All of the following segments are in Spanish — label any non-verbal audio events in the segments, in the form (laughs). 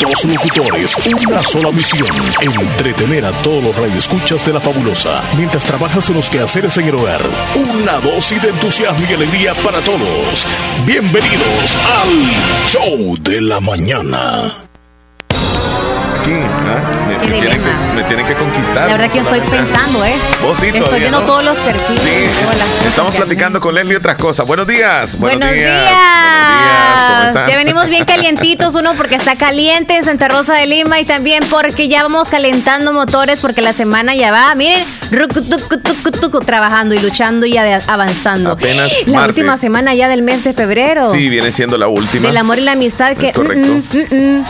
Dos locutores, una sola misión. Entretener a todos los radioescuchas de la fabulosa. Mientras trabajas en los quehaceres en el hogar. Una dosis de entusiasmo y alegría para todos. Bienvenidos al Show de la Mañana. ¿Ah? Me, tienen que, conquistar. La verdad que yo estoy pensando, ¿eh? Vos sí, Estoy viendo todos los perfiles. Sí. Estamos platicando con Leslie otras cosas. Buenos días. Buenos, días. Buenos días. ¿Cómo están? Ya venimos bien calientitos. Uno porque está caliente en Santa Rosa de Lima y también porque ya vamos calentando motores porque la semana ya va. Miren, trabajando y luchando y avanzando. Apenas La última semana ya del mes de febrero. Sí, viene siendo la última. Del amor y la amistad que... correcto. Mm, mm, mm,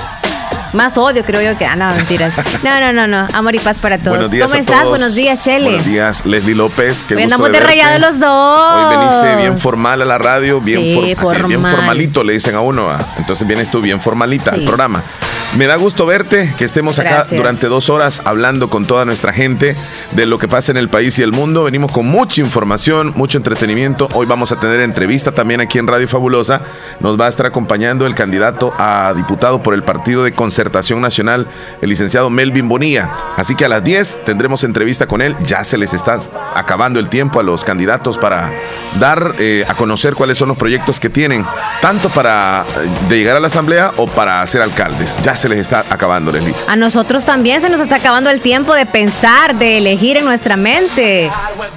más odio, creo yo que. Ah, no, mentiras. No, no, no, no. Amor y paz para todos. Buenos días ¿Cómo estás? Buenos días, Chele. Buenos días, Leslie López. Hoy andamos de, de los dos. Hoy viniste bien formal a la radio, bien, bien formalito, le dicen a uno. Entonces vienes tú bien formalita al programa. Me da gusto verte, que estemos acá durante dos horas hablando con toda nuestra gente de lo que pasa en el país y el mundo. Venimos con mucha información, mucho entretenimiento. Hoy vamos a tener entrevista también aquí en Radio Fabulosa. Nos va a estar acompañando el candidato a diputado por el Partido de Concertación Nacional, el licenciado Melvin Bonilla. Así que a las 10 tendremos entrevista con él. Ya se les está acabando el tiempo a los candidatos para dar eh, a conocer cuáles son los proyectos que tienen, tanto para eh, de llegar a la asamblea o para ser alcaldes. Ya se les está acabando, Leslie. A nosotros también se nos está acabando el tiempo de pensar, de elegir en nuestra mente.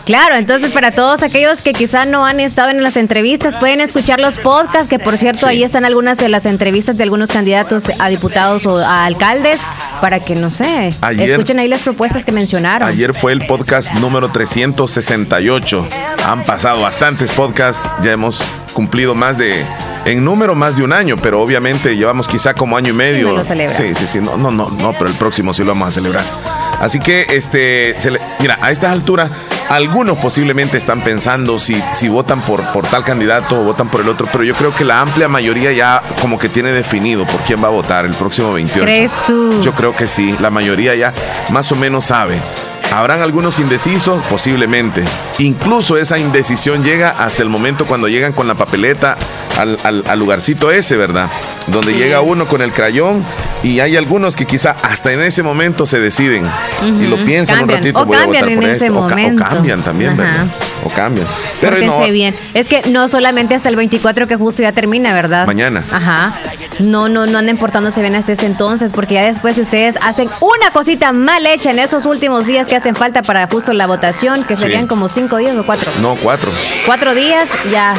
Claro, entonces para todos aquellos que quizás no han estado en las entrevistas, pueden escuchar los podcasts, que por cierto ahí están algunas de las entrevistas de algunos candidatos a diputados o a alcaldes, para que, no sé, escuchen ahí las propuestas que mencionaron. Ayer fue el podcast número 368. Han pasado bastantes podcasts, ya hemos cumplido más de en número más de un año, pero obviamente llevamos quizá como año y medio. Sí, sí, sí, no, no, no, no, pero el próximo sí lo vamos a celebrar. Así que, este, mira, a estas alturas, algunos posiblemente están pensando si, si votan por, por tal candidato o votan por el otro, pero yo creo que la amplia mayoría ya como que tiene definido por quién va a votar el próximo 28. ¿Crees tú? Yo creo que sí, la mayoría ya más o menos sabe. Habrán algunos indecisos, posiblemente. Incluso esa indecisión llega hasta el momento cuando llegan con la papeleta al, lugarcito ese, ¿verdad? Donde llega uno con el crayón y hay algunos que quizá hasta en ese momento se deciden y lo piensan un ratito, voy a votar por esto. O, cambian también, ¿verdad? O cambian. Pero no, bien. Es que no solamente hasta el 24 que justo ya termina, ¿verdad? Mañana. Ajá. No, no, no anden portándose bien hasta ese entonces, porque ya después si ustedes hacen una cosita mal hecha en esos últimos días que hacen falta para justo la votación, que serían como cinco días o cuatro. No, cuatro. Cuatro días, ya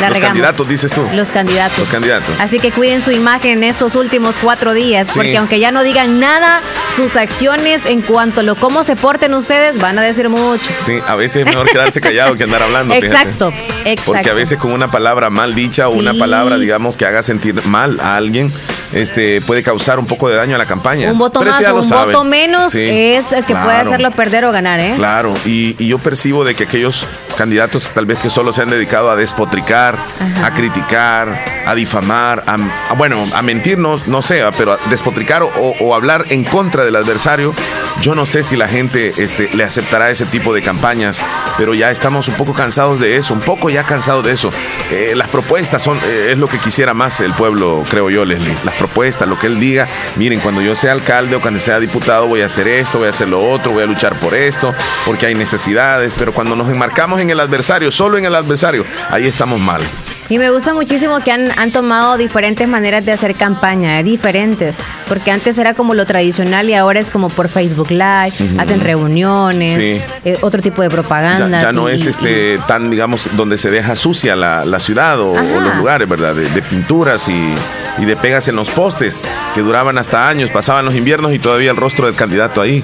los candidatos, dices tú. Los candidatos. Los candidatos. Así que cuiden su imagen en esos últimos cuatro días, porque aunque ya no digan nada, sus acciones en cuanto a lo cómo se porten ustedes van a decir mucho. Sí, a veces es mejor quedarse callado que andar hablando. exacto, exacto. Porque a veces con una palabra mal dicha o una palabra, digamos, que haga sentir mal a alguien, este puede causar un poco de daño a la campaña. Un voto más un voto menos es el que puede hacerlo perder o ganar, ¿eh? Claro, y, y yo percibo de que aquellos candidatos tal vez que solo se han dedicado a despotricar, a criticar, a difamar, a, bueno, a mentir, no, sé, pero a despotricar o, hablar en contra del adversario, yo no sé si la gente este, le aceptará ese tipo de campañas, pero ya estamos un poco cansados de eso, un poco ya cansados de eso. Eh, las propuestas son, eh, es lo que quisiera más el pueblo, creo yo, Leslie. Las propuestas, lo que él diga, miren, cuando yo sea alcalde o cuando sea diputado voy a hacer esto, voy a hacer lo otro, voy a luchar por esto, porque hay necesidades, pero cuando nos enmarcamos en el adversario, solo en el adversario, ahí estamos mal. Y me gusta muchísimo que han, han tomado diferentes maneras de hacer campaña, eh, diferentes, porque antes era como lo tradicional y ahora es como por Facebook Live, hacen reuniones, eh, otro tipo de propaganda. Ya, no es este tan, digamos, donde se deja sucia la, la ciudad o, los lugares, ¿verdad? De, pinturas y, y de pegas en los postes que duraban hasta años, pasaban los inviernos y todavía el rostro del candidato ahí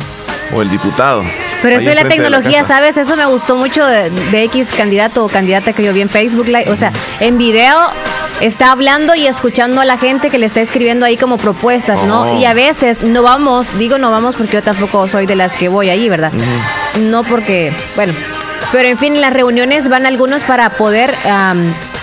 o el diputado. Pero eso de la tecnología, ¿sabes? Eso me gustó mucho de, X candidato o candidata que yo vi en Facebook Live. O sea, en video está hablando y escuchando a la gente que le está escribiendo ahí como propuestas, ¿no? Oh. Y a veces no vamos, digo no vamos porque yo tampoco soy de las que voy ahí, ¿verdad? No porque, bueno, pero en fin, en las reuniones van algunos para poder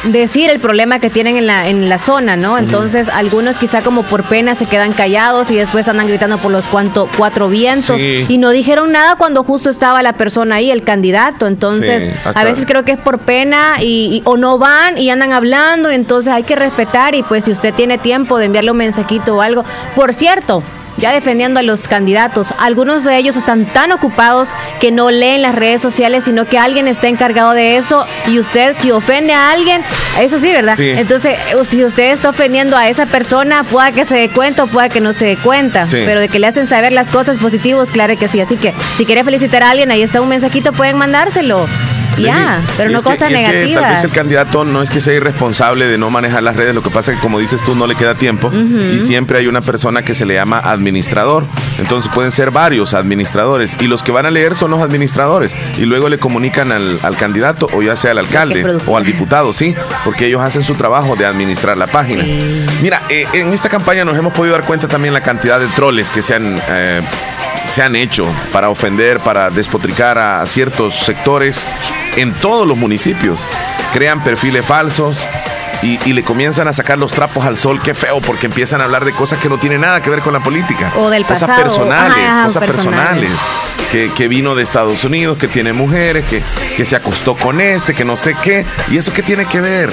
decir el problema que tienen en la, en la zona, ¿no? Entonces, algunos quizá como por pena se quedan callados y después andan gritando por los cuanto, cuatro vientos y no dijeron nada cuando justo estaba la persona ahí, el candidato. Entonces, a veces creo que es por pena y, o no van y andan hablando, entonces hay que respetar y pues si usted tiene tiempo de enviarle un mensajito o algo. Por cierto, ya defendiendo a los candidatos. Algunos de ellos están tan ocupados que no leen las redes sociales, sino que alguien está encargado de eso y usted si ofende a alguien, eso sí, ¿verdad? Entonces, si usted está ofendiendo a esa persona, pueda que se dé cuenta o pueda que no se dé cuenta, pero de que le hacen saber las cosas positivas, claro que sí. Así que si quiere felicitar a alguien, ahí está un mensajito, pueden mandárselo. Ya, pero no cosas negativas. tal vez el candidato no es que sea irresponsable de no manejar las redes, lo que pasa es que como dices tú no le queda tiempo y siempre hay una persona que se le llama administrador. Entonces pueden ser varios administradores y los que van a leer son los administradores y luego le comunican al, candidato o ya sea al alcalde o al diputado, sí, porque ellos hacen su trabajo de administrar la página. Mira, eh, en esta campaña nos hemos podido dar cuenta también la cantidad de troles que se han, eh, se han hecho para ofender, para despotricar a ciertos sectores en todos los municipios. Crean perfiles falsos, y, le comienzan a sacar los trapos al sol, qué feo, porque empiezan a hablar de cosas que no tienen nada que ver con la política. O del pasado. Cosas personales, cosas personales. que, que, vino de Estados Unidos, que tiene mujeres, que, que se acostó con este, que no sé qué. ¿Y eso qué tiene que ver?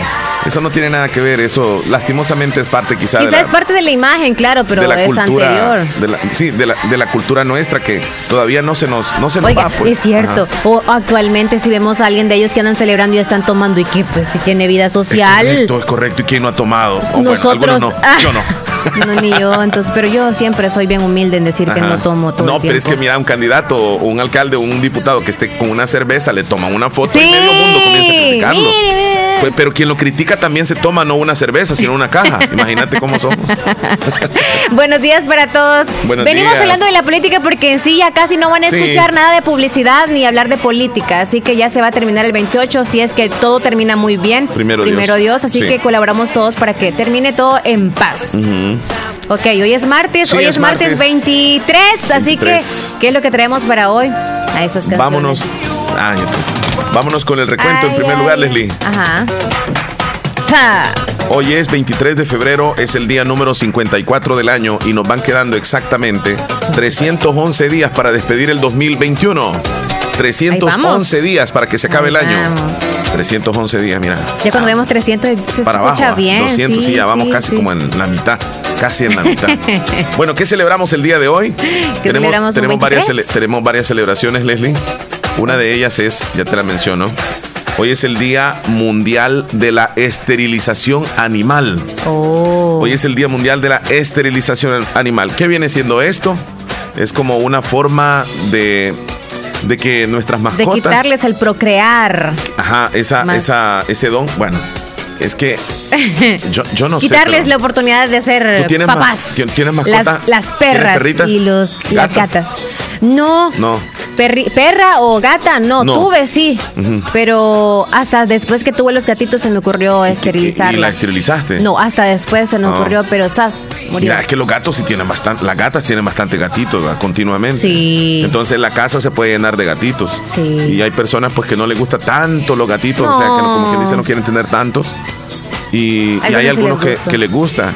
Eso no tiene nada que ver, eso lastimosamente es parte quizá, de la, es parte de la imagen, claro, pero de la cultura, anterior. sí, de la, de la, cultura nuestra que todavía no se nos, no se nos va. Pues. Es cierto. O actualmente si vemos a alguien de ellos que andan celebrando y están tomando y que pues si tiene vida social. Es correcto, es correcto. ¿Y quién no ha tomado? Nosotros. no. yo no. (laughs) No, ni yo, entonces, pero yo siempre soy bien humilde en decir que no tomo todo. No, pero es que mira, un candidato, un alcalde un diputado que esté con una cerveza, le toman una foto y medio mundo comienza a criticarlo. Pues, pero quien lo critica también se toma no una cerveza, sino una caja. (laughs) Imagínate cómo somos. (laughs) Buenos días para todos. Venimos hablando de la política porque en sí ya casi no van a escuchar nada de publicidad ni hablar de política. Así que ya se va a terminar el 28, si es que todo termina muy bien. Primero, Primero Dios. Así que colaboramos todos para que termine todo en paz. Ok, hoy es martes, hoy es, martes, 23, así que, ¿qué es lo que traemos para hoy? A esas canciones. Vámonos. Vámonos con el recuento en primer lugar, Leslie. Ajá. Hoy es 23 de febrero, es el día número 54 del año y nos van quedando exactamente 311 días para despedir el 2021. 311 días para que se acabe el año. 311 días, mira. Ya cuando vemos 300 se para escucha bien. 200, sí, ya vamos casi como en la mitad. Casi en la mitad. (laughs) bueno, ¿qué celebramos el día de hoy? Tenemos, tenemos, varias, tenemos varias celebraciones, Leslie. Una de ellas es, ya te la menciono, Hoy es el Día Mundial de la Esterilización Animal. Oh. Hoy es el Día Mundial de la Esterilización Animal. ¿Qué viene siendo esto? Es como una forma de de que nuestras mascotas. De quitarles el procrear. Ajá, esa, esa, ese don. Bueno, es que (laughs) yo, yo no sé. Quitarles la oportunidad de ser papás. ¿Tienes mascotas? Las, perras y los, las gatas. No. No. perra o gata, no, tuve sí. Pero hasta después que tuve los gatitos se me ocurrió esterilizarla. ¿Y la esterilizaste? No, hasta después se me ocurrió, pero sas, Mira, es que los gatos sí tienen bastante, las gatas tienen bastante gatitos continuamente. Sí. Entonces la casa se puede llenar de gatitos. Sí. Y hay personas pues que no les gusta tanto los gatitos, o sea, que como que dicen no quieren tener tantos. Y, hay algunos que, que, les gusta,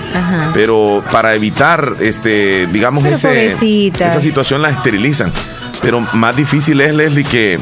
pero para evitar, este, digamos, ese, esa situación la esterilizan. Pero más difícil es, Leslie, que,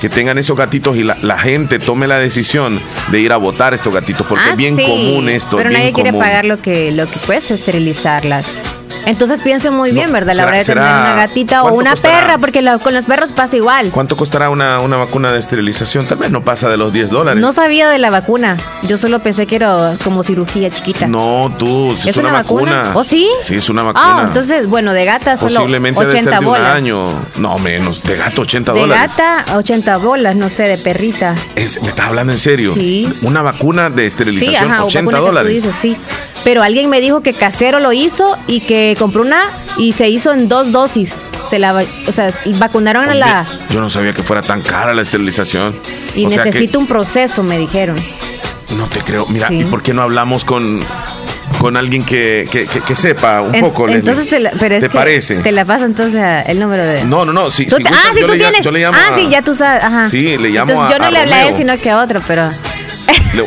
que tengan esos gatitos y la, gente tome la decisión de ir a votar estos gatitos, porque es ah, bien común esto. Pero nadie quiere pagar lo que, lo que cuesta esterilizarlas. Entonces piensen muy bien, ¿verdad? La verdad de tener una gatita o una perra, porque con los perros pasa igual. ¿Cuánto costará una, una vacuna de esterilización? Tal vez no pasa de los 10 dólares. No sabía de la vacuna. Yo solo pensé que era como cirugía chiquita. No, tú, es, una, vacuna. ¿O sí? Sí, es una vacuna. Ah, entonces, bueno, de gata solo Posiblemente 80 de bolas. un año. No, menos. De gato, 80 dólares. De gata, 80 bolas, no sé, de perrita. ¿Me estás hablando en serio? Sí. Una vacuna de esterilización, sí, ajá, 80 dólares. sí. Pero alguien me dijo que casero lo hizo y que compró una y se hizo en dos dosis. Se la, o sea, vacunaron a la. Yo no sabía que fuera tan cara la esterilización. Y necesita un proceso, me dijeron. No te creo. Mira, ¿y por qué no hablamos con, con alguien que, que, que, sepa un poco, Entonces te, la, pero es parece? Te la paso entonces el número de. No, no, no. Si, si ah, sí, tú tienes. Yo le llamo ah, sí, ya tú sabes. Ajá. Sí, le llamo a, Yo no le hablé a él, sino que a otro, pero.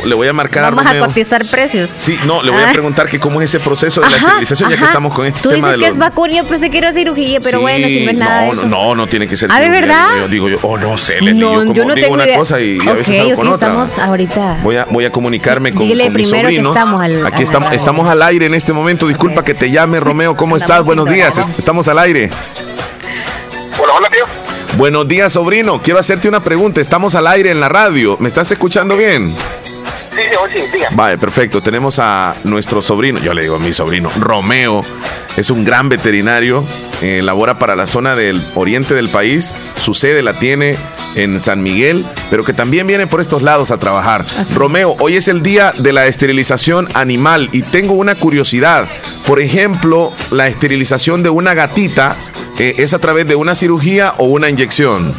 Le, voy a marcar Vamos a, cotizar precios. Sí, no, le voy a ah. preguntar que cómo es ese proceso de la esterilización, ya que estamos con este Tú tema dices que es vacuna, yo pensé que era cirugía, pero bueno, si no es nada no, de eso. No, no, tiene que ser ¿Ah, de verdad? Yo digo yo, oh, no sé, no, yo, como no digo tengo una idea. cosa y, a veces okay, con otra. estamos ahorita. Voy a, voy a comunicarme con, con mi sobrino. estamos al, Aquí estamos, estamos al aire en este momento. Disculpa que te llame, Romeo. ¿Cómo estás? Buenos días. Estamos al aire. Hola, hola, tío. Buenos días, sobrino. Quiero hacerte una pregunta. Estamos al aire en la radio. ¿Me estás escuchando bien? Sí, sí, sí, Vale, perfecto. Tenemos a nuestro sobrino, yo le digo a mi sobrino, Romeo. Es un gran veterinario. Eh, labora para la zona del oriente del país. Su sede la tiene en San Miguel, pero que también viene por estos lados a trabajar. Romeo, hoy es el día de la esterilización animal y tengo una curiosidad. Por ejemplo, la esterilización de una gatita eh, ¿es a través de una cirugía o una inyección?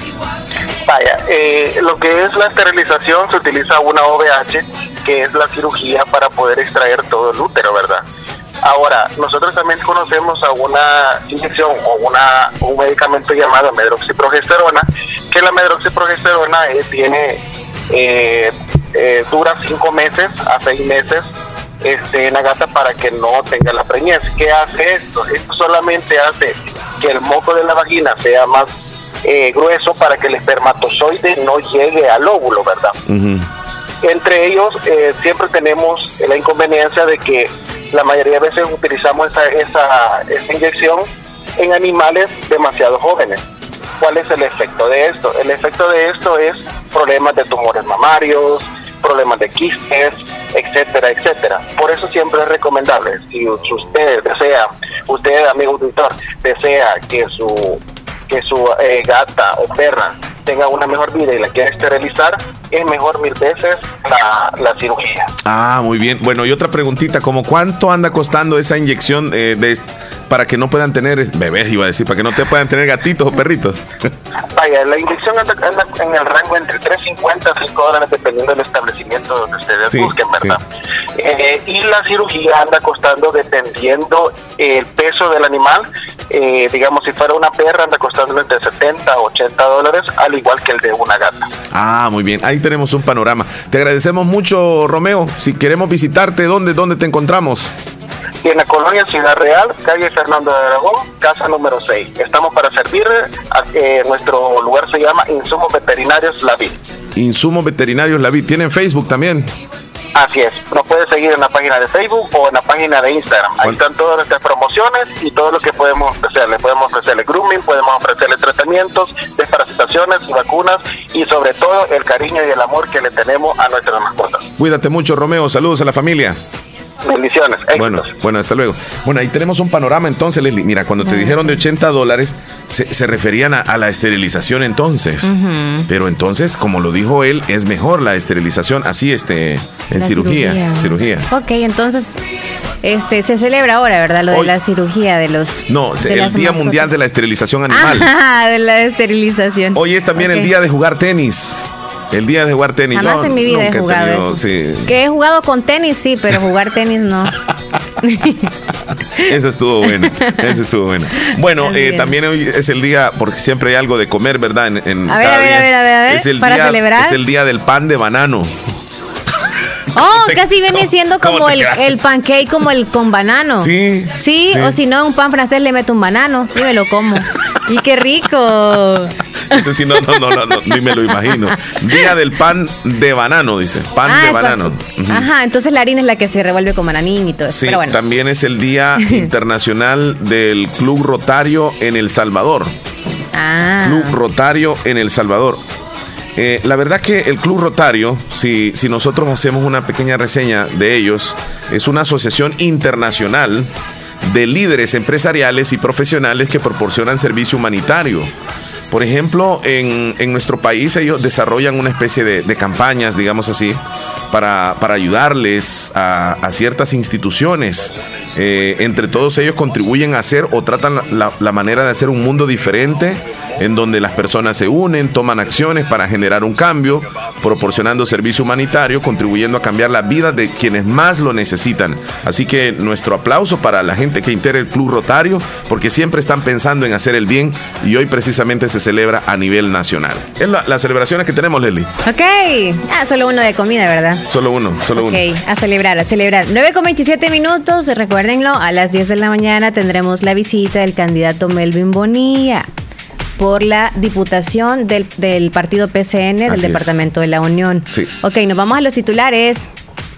Vaya, eh, lo que es la esterilización se utiliza una OVH, que es la cirugía para poder extraer todo el útero, ¿verdad? Ahora, nosotros también conocemos a una inyección o una, un medicamento llamado medroxiprogesterona, que la medroxiprogesterona eh, tiene, dura cinco meses a seis meses este, en la gata para que no tenga la preñez. ¿Qué hace esto? Esto solamente hace que el moco de la vagina sea más eh, grueso para que el espermatozoide no llegue al óvulo, ¿verdad? Entre ellos eh, siempre tenemos la inconveniencia de que la mayoría de veces utilizamos esa, esa, esa inyección en animales demasiado jóvenes. ¿Cuál es el efecto de esto? El efecto de esto es problemas de tumores mamarios, problemas de quistes, etcétera, etcétera. Por eso siempre es recomendable, si usted desea, usted amigo auditor, desea que su que su eh, gata o perra tenga una mejor vida y la quiere esterilizar, es mejor mil veces la, la cirugía. Ah, muy bien. Bueno, y otra preguntita, ¿cómo cuánto anda costando esa inyección eh, de para que no puedan tener bebés, iba a decir, para que no te puedan tener gatitos o perritos. (laughs) Vaya, la inyección anda, en el rango entre 3.50 y 5 dólares dependiendo del establecimiento donde ustedes busquen, ¿verdad? Eh, y la cirugía anda costando dependiendo el peso del animal. Eh, digamos, si fuera una perra anda costando entre 70 a 80 dólares, al igual que el de una gata. Ah, muy bien. Ahí tenemos un panorama. Te agradecemos mucho, Romeo. Si queremos visitarte, ¿dónde, dónde te encontramos? Y en la colonia Ciudad Real, calle Fernando de Aragón, casa número 6. Estamos para servir, eh, nuestro lugar se llama Insumos Veterinarios La Vid. Insumos Veterinarios La Vid, ¿tienen Facebook también? Así es, nos puede seguir en la página de Facebook o en la página de Instagram. Ahí están todas nuestras promociones y todo lo que podemos ofrecerle. Podemos ofrecerle grooming, podemos ofrecerle tratamientos, desparasitaciones, vacunas y sobre todo el cariño y el amor que le tenemos a nuestras mascotas. Cuídate mucho, Romeo. Saludos a la familia. Bendiciones. Bueno, bueno, hasta luego. Bueno, ahí tenemos un panorama entonces, Leslie. Mira, cuando te dijeron de 80 dólares, se, referían a, la esterilización entonces. Pero entonces, como lo dijo él, es mejor la esterilización así este en cirugía, cirugía, Ok, entonces este se celebra ahora, ¿verdad? Lo de la cirugía de los No, el Día Mundial de la Esterilización Animal. (laughs) Ah, de la esterilización. Hoy es también el día de jugar tenis. El día de jugar tenis. Jamás en mi vida he jugado. Que he jugado con tenis, sí, pero (laughs) jugar tenis no. Eso estuvo bueno. Eso estuvo bueno. Bueno, eh, también hoy es el día, porque siempre hay algo de comer, ¿verdad? En, a, ver, a ver, a ver, a ver, Es el para día, celebrar. Es el día del pan de banano. Oh, (laughs) casi viene siendo como el, el, pancake como el con banano. Sí. Sí, o si no, un pan francés le meto un banano y me lo como. ¡Y qué rico! (laughs) Ese sí, no, no, no, no, ni me lo imagino. Día del pan de banano, dice. Pan ah, de banano. Ajá, entonces la harina es la que se revuelve con bananín y todo eso. Sí, también es el Día (laughs) Internacional del Club Rotario en El Salvador. Ah. Club Rotario en El Salvador. Eh, la verdad que el Club Rotario, si, si nosotros hacemos una pequeña reseña de ellos, es una asociación internacional de líderes empresariales y profesionales que proporcionan servicio humanitario. Por ejemplo, en, nuestro país ellos desarrollan una especie de, campañas, digamos así, para, ayudarles a, ciertas instituciones. Eh, entre todos ellos contribuyen a hacer o tratan la, la manera de hacer un mundo diferente en donde las personas se unen, toman acciones para generar un cambio. proporcionando servicio humanitario, contribuyendo a cambiar la vida de quienes más lo necesitan. Así que nuestro aplauso para la gente que integra el Club Rotario, porque siempre están pensando en hacer el bien y hoy precisamente se celebra a nivel nacional. Es la, las celebraciones que tenemos, Leslie. Ok, ah, solo uno de comida, ¿verdad? Solo uno, solo uno. Ok, a celebrar, a celebrar. 9 con 27 minutos, recuérdenlo, a las 10 de la mañana tendremos la visita del candidato Melvin Bonilla por la diputación del, partido PCN del Departamento de la Unión. Sí. Ok, nos vamos a los titulares.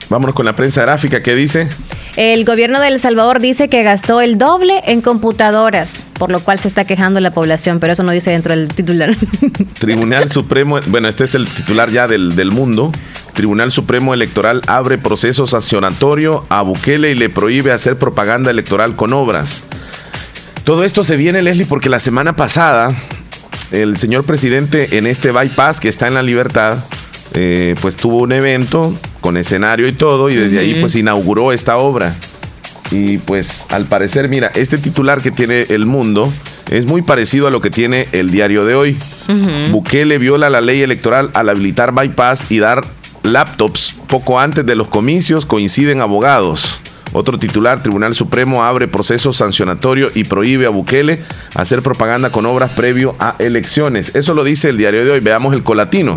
Vámonos con la prensa gráfica. ¿Qué dice? El gobierno de El Salvador dice que gastó el doble en computadoras, por lo cual se está quejando la población, pero eso no dice dentro del titular. (laughs) Tribunal Supremo, bueno, este es el titular ya del, del mundo. Tribunal Supremo Electoral abre proceso sancionatorio a Bukele y le prohíbe hacer propaganda electoral con obras. Todo esto se viene, Leslie, porque la semana pasada el señor presidente en este bypass que está en la libertad, eh, pues tuvo un evento con escenario y todo, y desde ahí pues inauguró esta obra. Y pues al parecer, mira, este titular que tiene El Mundo es muy parecido a lo que tiene el diario de hoy. Bukele viola la ley electoral al habilitar bypass y dar laptops poco antes de los comicios, coinciden abogados. Otro titular, Tribunal Supremo abre proceso sancionatorio y prohíbe a Bukele hacer propaganda con obras previo a elecciones. Eso lo dice el diario de hoy. Veamos el colatino.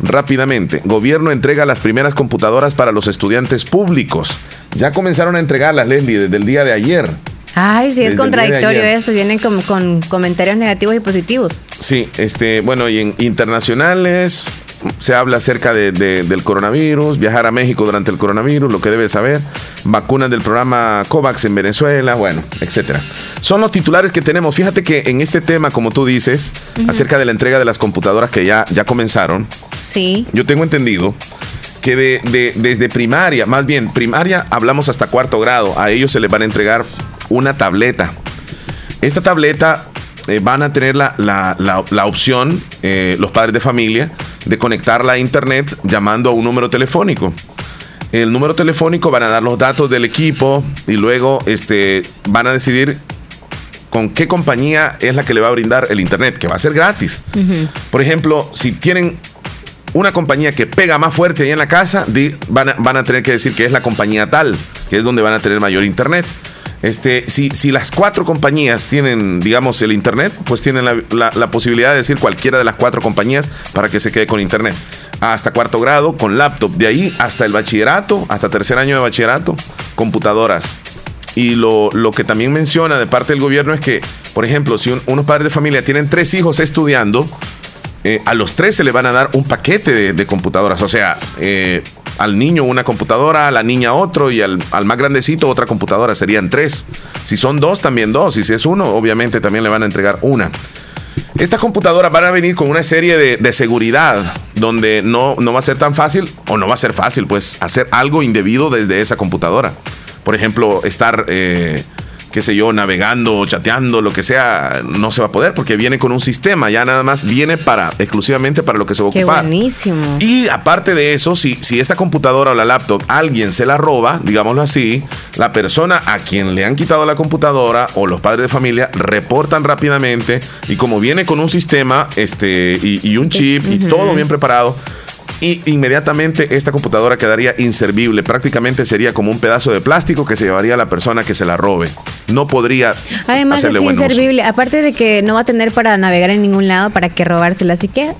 Rápidamente, gobierno entrega las primeras computadoras para los estudiantes públicos. Ya comenzaron a entregarlas, Leslie, desde el día de ayer. Ay, sí, es contradictorio eso, vienen con, con, comentarios negativos y positivos. Sí, este, bueno, y en internacionales, se habla acerca de, del coronavirus, viajar a México durante el coronavirus, lo que debe saber, vacunas del programa COVAX en Venezuela, bueno, etcétera. Son los titulares que tenemos. Fíjate que en este tema, como tú dices, acerca de la entrega de las computadoras que ya, ya comenzaron, sí. yo tengo entendido que de, desde primaria, más bien primaria, hablamos hasta cuarto grado, a ellos se les van a entregar una tableta. Esta tableta eh, van a tener la, la, opción, eh, los padres de familia, de conectarla a internet llamando a un número telefónico. El número telefónico van a dar los datos del equipo y luego este, van a decidir con qué compañía es la que le va a brindar el internet, que va a ser gratis. Por ejemplo, si tienen una compañía que pega más fuerte ahí en la casa, van van a tener que decir que es la compañía tal, que es donde van a tener mayor internet. Este, si, si las cuatro compañías tienen, digamos, el Internet, pues tienen la, posibilidad de decir cualquiera de las cuatro compañías para que se quede con Internet. Hasta cuarto grado, con laptop. De ahí hasta el bachillerato, hasta tercer año de bachillerato, computadoras. Y lo, que también menciona de parte del gobierno es que, por ejemplo, si unos padres de familia tienen tres hijos estudiando, eh, a los tres se le van a dar un paquete de, computadoras. O sea, eh, al niño una computadora, a la niña otro y al, más grandecito otra computadora. Serían tres. Si son dos, también dos. Y si es uno, obviamente también le van a entregar una. Estas computadoras van a venir con una serie de, seguridad donde no, no va a ser tan fácil o no va a ser fácil pues hacer algo indebido desde esa computadora. Por ejemplo, estar... Eh, qué sé yo, navegando, chateando, lo que sea, no se va a poder porque viene con un sistema, ya nada más viene para exclusivamente para lo que se va a ocupar. Qué buenísimo. Y aparte de eso, si, si esta computadora o la laptop alguien se la roba, digámoslo así, la persona a quien le han quitado la computadora o los padres de familia reportan rápidamente y como viene con un sistema este, y, un chip y todo bien preparado, y inmediatamente esta computadora quedaría inservible. Prácticamente sería como un pedazo de plástico que se llevaría la persona que se la robe. No podría. Además es inservible. Aparte de que no va a tener para navegar en ningún lado para que robársela. Así que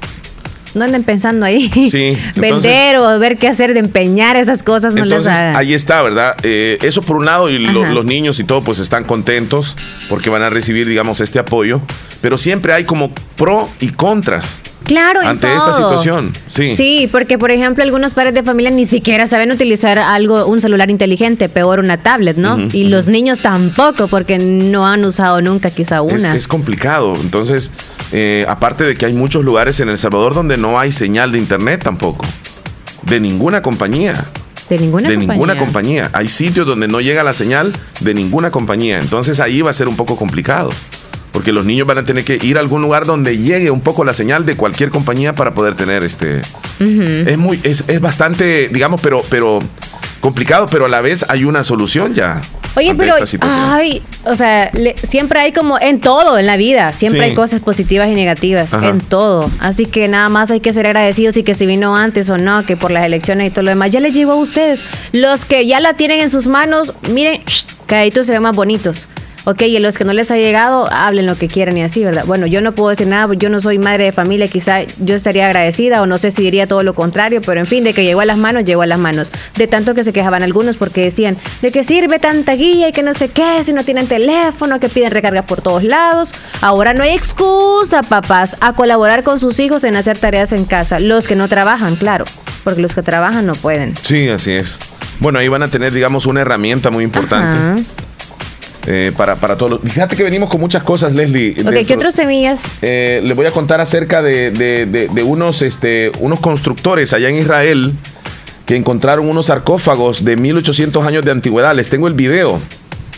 no anden pensando ahí. Sí, (laughs) Vender o ver qué hacer de empeñar esas cosas. No entonces, ahí está, ¿verdad? Eh, eso por un lado, y los niños y todo, pues están contentos porque van a recibir, digamos, este apoyo. Pero siempre hay como pro y contras. Claro, ante esta situación. Sí. Sí, porque por ejemplo algunos padres de familia ni siquiera saben utilizar algo, un celular inteligente, peor una tablet, ¿no? y los niños tampoco, porque no han usado nunca quizá una. Es, complicado. Entonces, eh, aparte de que hay muchos lugares en El Salvador donde no hay señal de internet tampoco, de ninguna compañía. De ninguna de compañía. ninguna compañía. Hay sitios donde no llega la señal de ninguna compañía. Entonces ahí va a ser un poco complicado porque los niños van a tener que ir a algún lugar donde llegue un poco la señal de cualquier compañía para poder tener este. Es muy, es, bastante, digamos, pero, pero complicado, pero a la vez hay una solución ya. Oye, pero, ay, o sea, siempre hay como en todo en la vida, siempre hay cosas positivas y negativas, en todo. Así que nada más hay que ser agradecidos y que si vino antes o no, que por las elecciones y todo lo demás, ya les llegó a ustedes. Los que ya la tienen en sus manos, miren, calladitos se ven más bonitos ok, y los que no les ha llegado, hablen lo que quieran y así, ¿verdad? Bueno, yo no puedo decir nada, yo no soy madre de familia, quizá yo estaría agradecida o no sé si diría todo lo contrario, pero en fin, de que llegó a las manos, llegó a las manos. De tanto que se quejaban algunos porque decían, ¿de qué sirve tanta guía y que no sé qué, si no tienen teléfono, que piden recarga por todos lados? Ahora no hay excusa, papás, a colaborar con sus hijos en hacer tareas en casa. Los que no trabajan, claro, porque los que trabajan no pueden. Sí, así es. Bueno, ahí van a tener, digamos, una herramienta muy importante. Eh, para, para todos. Fíjate que venimos con muchas cosas, Leslie. Ok, ¿qué otros semillas? Eh, le voy a contar acerca de, de, unos, este, unos constructores allá en Israel que encontraron unos sarcófagos de 1800 años de antigüedad. Les tengo el video.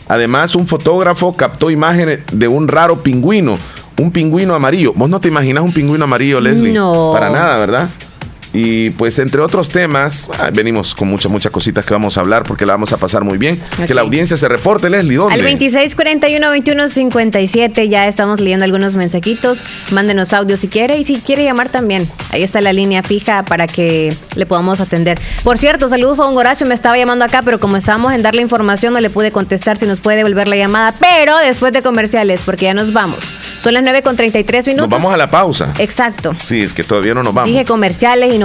Además, un fotógrafo captó imágenes de un raro pingüino, un pingüino amarillo. ¿Vos no te imaginas un pingüino amarillo, Leslie? No. Para nada, ¿verdad? Y pues entre otros temas, ah, venimos con muchas, muchas cositas que vamos a hablar porque la vamos a pasar muy bien. Que la audiencia se reporte, Leslie, ¿dónde? Al 2641-2157 ya estamos leyendo algunos mensajitos. Mándenos audio si quiere y si quiere llamar también. Ahí está la línea fija para que le podamos atender. Por cierto, saludos a don Horacio, me estaba llamando acá, pero como estábamos en darle información no le pude contestar si nos puede devolver la llamada, pero después de comerciales, porque ya nos vamos. Son las 9 con 33 minutos. Nos vamos a la pausa. Exacto. Sí, es que todavía no nos vamos. Dije comerciales y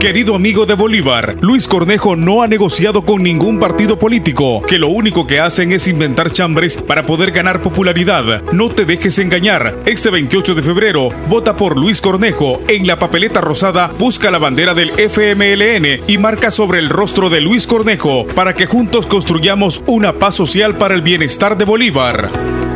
Querido amigo de Bolívar, Luis Cornejo no ha negociado con ningún partido político, que lo único que hacen es inventar chambres para poder ganar popularidad. No te dejes engañar. Este 28 de febrero, vota por Luis Cornejo. En la papeleta rosada, busca la bandera del FMLN y marca sobre el rostro de Luis Cornejo para que juntos construyamos una paz social para el bienestar de Bolívar.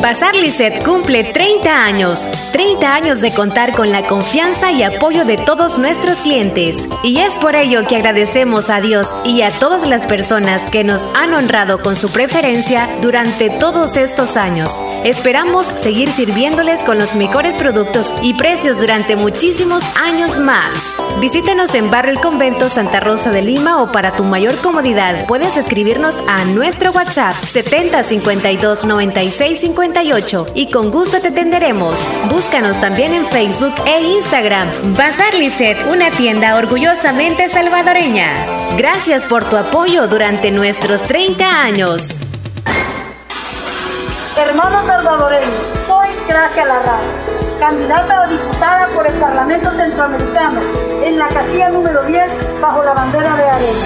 Bazar Lisset cumple 30 años. 30 años de contar con la confianza y apoyo de todos nuestros clientes. Y es por ello que agradecemos a Dios y a todas las personas que nos han honrado con su preferencia durante todos estos años. Esperamos seguir sirviéndoles con los mejores productos y precios durante muchísimos años más. Visítenos en Barrio El Convento Santa Rosa de Lima o para tu mayor comodidad puedes escribirnos a nuestro WhatsApp 70 52 96 y con gusto te atenderemos. Búscanos también en Facebook e Instagram. Bazar Lisset, una tienda orgullosamente salvadoreña. Gracias por tu apoyo durante nuestros 30 años. Hermanos salvadoreños, soy Gracia Larra, candidata a diputada por el Parlamento Centroamericano en la casilla número 10 bajo la bandera de arena.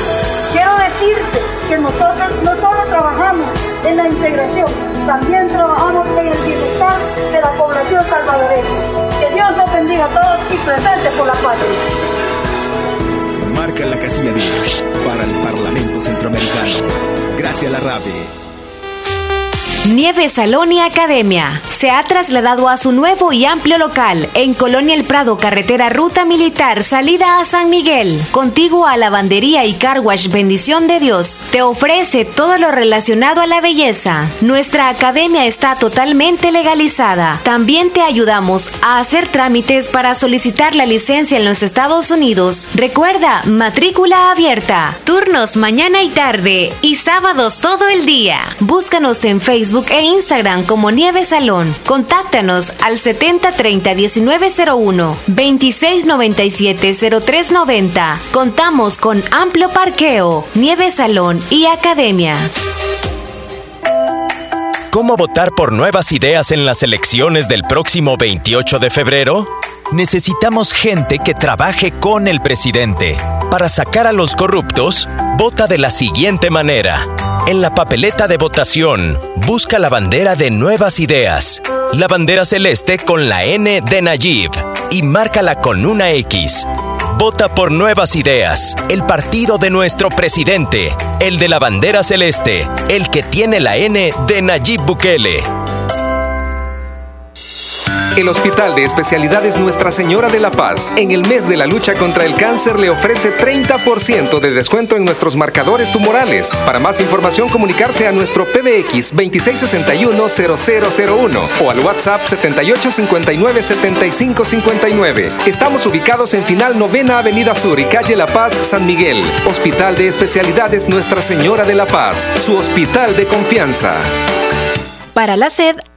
Quiero decirte que nosotros no solo trabajamos en la integración, también trabajamos en el bienestar de la población salvadoreña. Que Dios nos bendiga a todos y presente por la patria. Marca la casilla 10 para el Parlamento Centroamericano. Gracias a la RAVE. Nieve Salón y Academia se ha trasladado a su nuevo y amplio local en Colonia El Prado, carretera Ruta Militar, salida a San Miguel, contigo a lavandería y carwash Bendición de Dios. Te ofrece todo lo relacionado a la belleza. Nuestra academia está totalmente legalizada. También te ayudamos a hacer trámites para solicitar la licencia en los Estados Unidos. Recuerda, matrícula abierta, turnos mañana y tarde y sábados todo el día. Búscanos en Facebook e Instagram como Nieve Salón. Contáctanos al 7030 1901 2697 0390. Contamos con amplio parqueo, Nieve Salón y Academia. ¿Cómo votar por nuevas ideas en las elecciones del próximo 28 de febrero? Necesitamos gente que trabaje con el presidente. Para sacar a los corruptos, vota de la siguiente manera. En la papeleta de votación, busca la bandera de Nuevas Ideas, la bandera celeste con la N de Nayib y márcala con una X. Vota por Nuevas Ideas, el partido de nuestro presidente, el de la bandera celeste, el que tiene la N de Nayib Bukele. El Hospital de Especialidades Nuestra Señora de la Paz, en el mes de la lucha contra el cáncer, le ofrece 30% de descuento en nuestros marcadores tumorales. Para más información, comunicarse a nuestro PBX 2661-0001 o al WhatsApp 7859-7559. Estamos ubicados en Final Novena Avenida Sur y Calle La Paz, San Miguel. Hospital de Especialidades Nuestra Señora de la Paz, su hospital de confianza. Para la sed,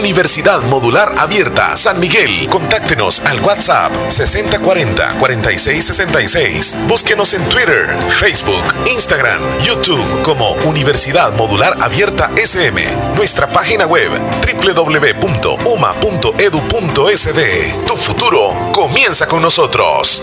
Universidad Modular Abierta San Miguel. Contáctenos al WhatsApp 6040-4666. Búsquenos en Twitter, Facebook, Instagram, YouTube como Universidad Modular Abierta SM. Nuestra página web www.uma.edu.sb. Tu futuro comienza con nosotros.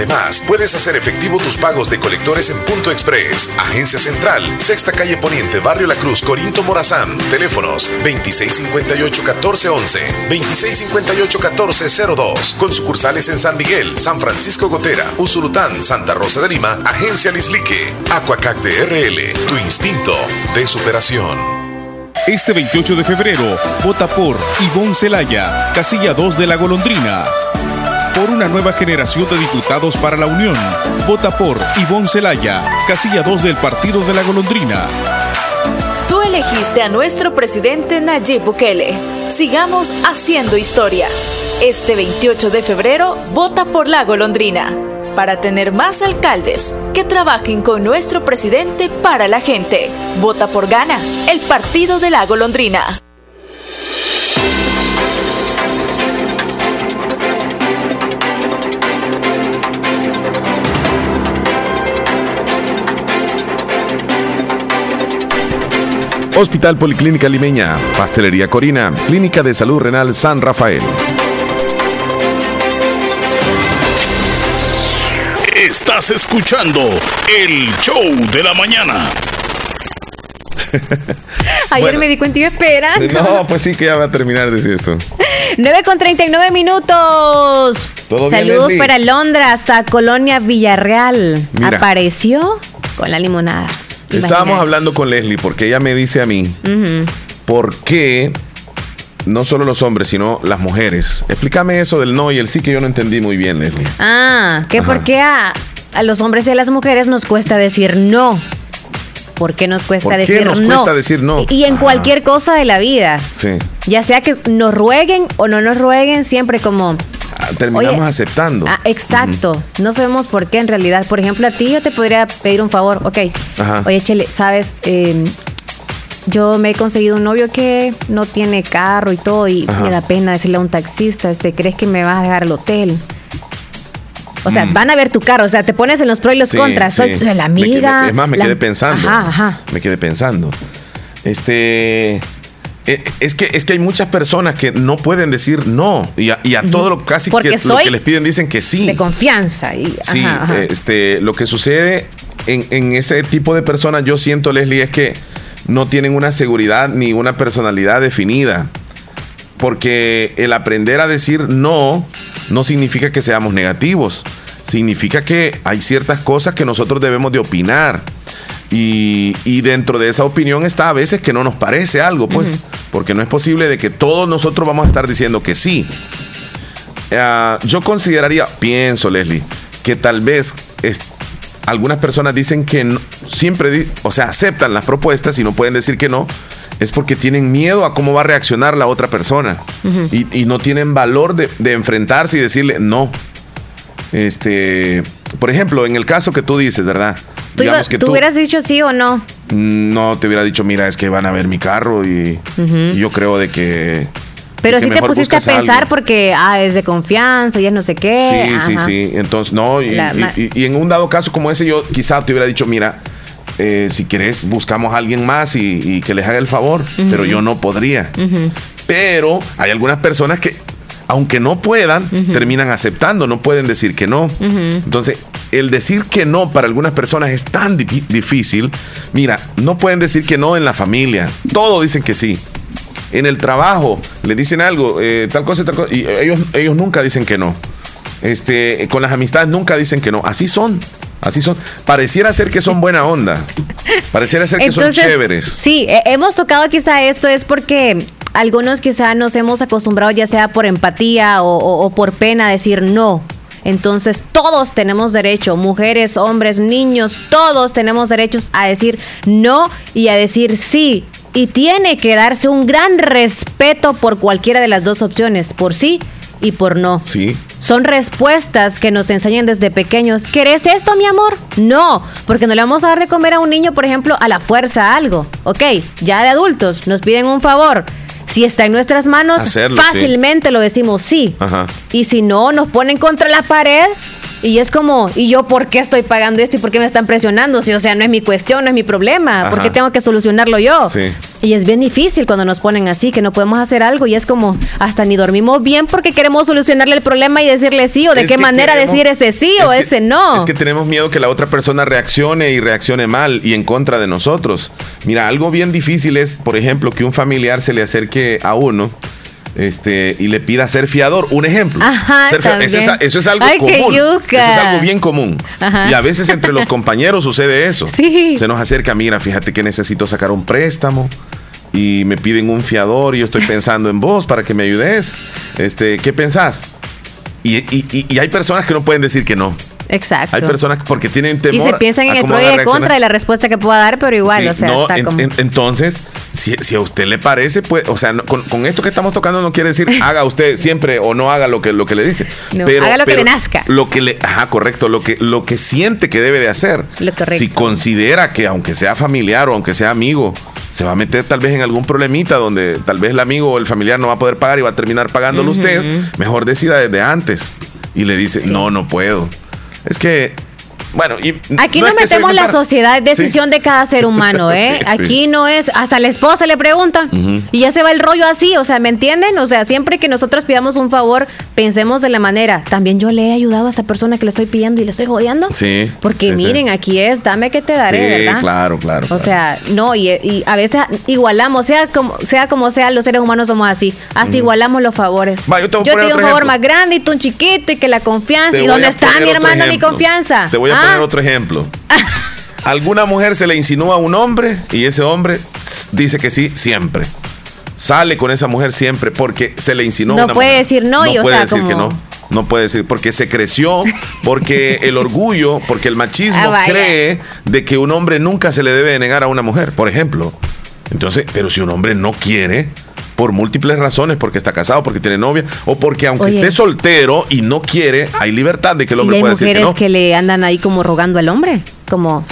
Además, puedes hacer efectivo tus pagos de colectores en Punto Express, Agencia Central, Sexta Calle Poniente, Barrio La Cruz, Corinto Morazán. Teléfonos 2658-1411, 2658-1402. Con sucursales en San Miguel, San Francisco Gotera, Usurután, Santa Rosa de Lima, Agencia Lislique, Aquacac RL, tu instinto de superación. Este 28 de febrero, vota por Ivonne Celaya, casilla 2 de la Golondrina por una nueva generación de diputados para la Unión. Vota por Ivonne Celaya, casilla 2 del Partido de la Golondrina. Tú elegiste a nuestro presidente Nayib Bukele. Sigamos haciendo historia. Este 28 de febrero, vota por la Golondrina. Para tener más alcaldes que trabajen con nuestro presidente para la gente. Vota por Gana, el Partido de la Golondrina. Hospital Policlínica Limeña, Pastelería Corina, Clínica de Salud Renal San Rafael. Estás escuchando el show de la mañana. Ayer me di cuenta y yo espera. No, pues sí que ya va a terminar de decir esto. 9 con 39 minutos. Saludos para Londra hasta Colonia Villarreal. Apareció con la limonada. Estábamos hablando con Leslie porque ella me dice a mí por qué no solo los hombres, sino las mujeres. Explícame eso del no y el sí que yo no entendí muy bien, Leslie. Ah, que por qué a, los hombres y a las mujeres nos cuesta decir no. ¿Por qué nos cuesta ¿Por qué nos cuesta decir no? Y, en cualquier cosa de la vida. Sí. Ya sea que nos rueguen o no nos rueguen, siempre como terminamos aceptando. Ah, exacto. No sabemos por qué en realidad. Por ejemplo, a ti yo te podría pedir un favor. Ok. Oye, Chele, sabes, em, yo me he conseguido un novio que no tiene carro y todo y me da pena decirle a un taxista, este, ¿crees que me vas a dejar al hotel? O sea, mm. van a ver tu carro, o sea, te pones en los pros y los contras. Soy la amiga. es más, me quedé pensando. Ajá, ajá. Me quedé pensando. Este. Eh, es que, es que hay muchas personas que no pueden decir no y a, todo lo casi que, lo que les piden dicen que sí. De confianza. Y, sí, Este, lo que sucede en, en, ese tipo de personas, yo siento, Leslie, es que no tienen una seguridad ni una personalidad definida. Porque el aprender a decir no no significa que seamos negativos. Significa que hay ciertas cosas que nosotros debemos de opinar y, dentro de esa opinión está a veces que no nos parece algo, pues, porque no es posible de que todos nosotros vamos a estar diciendo que sí. Ah, yo consideraría, pienso, Leslie, que tal vez algunas personas dicen que siempre, o sea, aceptan las propuestas y no pueden decir que no. es porque tienen miedo a cómo va a reaccionar la otra persona y, no tienen valor de, enfrentarse y decirle no. Este, por ejemplo, en el caso que tú dices, ¿verdad? ¿Tú, que tú, hubieras dicho sí o no? No te hubiera dicho, mira, es que van a ver mi carro y, yo creo de que pero sí te pusiste a pensar porque ah, es de confianza y es no sé qué. Sí, sí, sí. Entonces, no, y, en un dado caso como ese, yo quizá te hubiera dicho, mira, eh, si querés, buscamos a alguien más y, que les haga el favor, pero yo no podría. Pero hay algunas personas que, aunque no puedan, terminan aceptando, no pueden decir que no. Entonces, el decir que no para algunas personas es tan difícil. Mira, no pueden decir que no en la familia, todos dicen que sí. En el trabajo le dicen algo, eh, tal cosa, tal cosa, y ellos, ellos nunca dicen que no. Este, con las amistades nunca dicen que no. Así son. Así son. Pareciera ser que son buena onda. Pareciera ser que son chéveres. Sí, hemos tocado quizá esto es porque algunos quizá nos hemos acostumbrado ya sea por empatía o, por pena a decir no. Entonces todos tenemos derecho, mujeres, hombres, niños, todos tenemos derechos a decir no y a decir sí. Y tiene que darse un gran respeto por cualquiera de las dos opciones, por sí y por no. Sí. Son respuestas que nos enseñan desde pequeños. ¿Querés esto, mi amor? No, porque no le vamos a dar de comer a un niño, por ejemplo, a la fuerza algo. Ok, ya de adultos nos piden un favor. Si está en nuestras manos, fácilmente lo decimos sí. Ajá. Y si no, nos ponen contra la pared y es como, ¿y yo por qué estoy pagando esto y por qué me están presionando? Si, o sea, no es mi cuestión, no es mi problema, ¿por qué tengo que solucionarlo yo? Sí. Y es bien difícil cuando nos ponen así, que no podemos hacer algo y es como, hasta ni dormimos bien porque queremos solucionarle el problema y decirle sí, o de qué manera decir ese sí o ese no. Es que tenemos miedo que la otra persona reaccione y reaccione mal y en contra de nosotros. Mira, algo bien difícil es, por ejemplo, que un familiar se le acerque a uno este, y le pida ser fiador. Un ejemplo. eso, es, algo común. Eso es algo bien común. Y a veces entre los (laughs) compañeros sucede eso. Se nos acerca, mira, fíjate que necesito sacar un préstamo y me piden un fiador y yo estoy pensando en vos para que me ayudes. Este, ¿Qué pensás? y hay personas que no pueden decir que no. Exacto. Hay personas porque tienen temor. Y se piensan en el pro y el contra de la respuesta que pueda dar, pero igual, o sea, no, entonces, si, a usted le parece, pues, o sea, con, esto que estamos tocando no quiere decir (laughs) haga usted siempre o no haga lo que, lo que le dice. pero, haga lo que le nazca. Lo que le, ajá, correcto, lo que, lo que siente que debe de hacer. Lo correcto. Si considera que aunque sea familiar o aunque sea amigo, se va a meter tal vez en algún problemita donde tal vez el amigo o el familiar no va a poder pagar y va a terminar pagándolo usted, mejor decida desde antes y le dice, no, no puedo. Es que bueno, y aquí no, metemos la sociedad, es decisión de cada ser (laughs) humano, ¿eh? Aquí no es, hasta la esposa le pregunta y ya se va el rollo así, o sea, ¿me entienden? O sea, siempre que nosotros pidamos un favor, pensemos de la manera, también yo le he ayudado a esta persona que le estoy pidiendo y le estoy jodiendo. Sí. Porque miren, aquí es, dame que te daré, sí, ¿verdad? Claro, claro. O sea, no, y, a veces igualamos, sea como, sea como sea, los seres humanos somos así, hasta igualamos los favores. yo te, pido un favor más grande y tú un chiquito y que la confianza. ¿Y dónde está mi hermano mi confianza? Te voy a poner ah. otro ejemplo. Alguna mujer se le insinúa a un hombre y ese hombre dice que sí siempre. Sale con esa mujer siempre porque se le insinúa. No puede decir no, no puede decir que no. No puede decir porque se creció, (laughs) porque el orgullo, porque el machismo ah, cree de que un hombre nunca se le debe negar a una mujer, por ejemplo. Entonces, pero si un hombre no quiere, por múltiples razones, porque está casado, porque tiene novia, o porque aunque esté soltero y no quiere, hay libertad de que el hombre pueda decir que no. que le andan ahí como rogando al hombre, como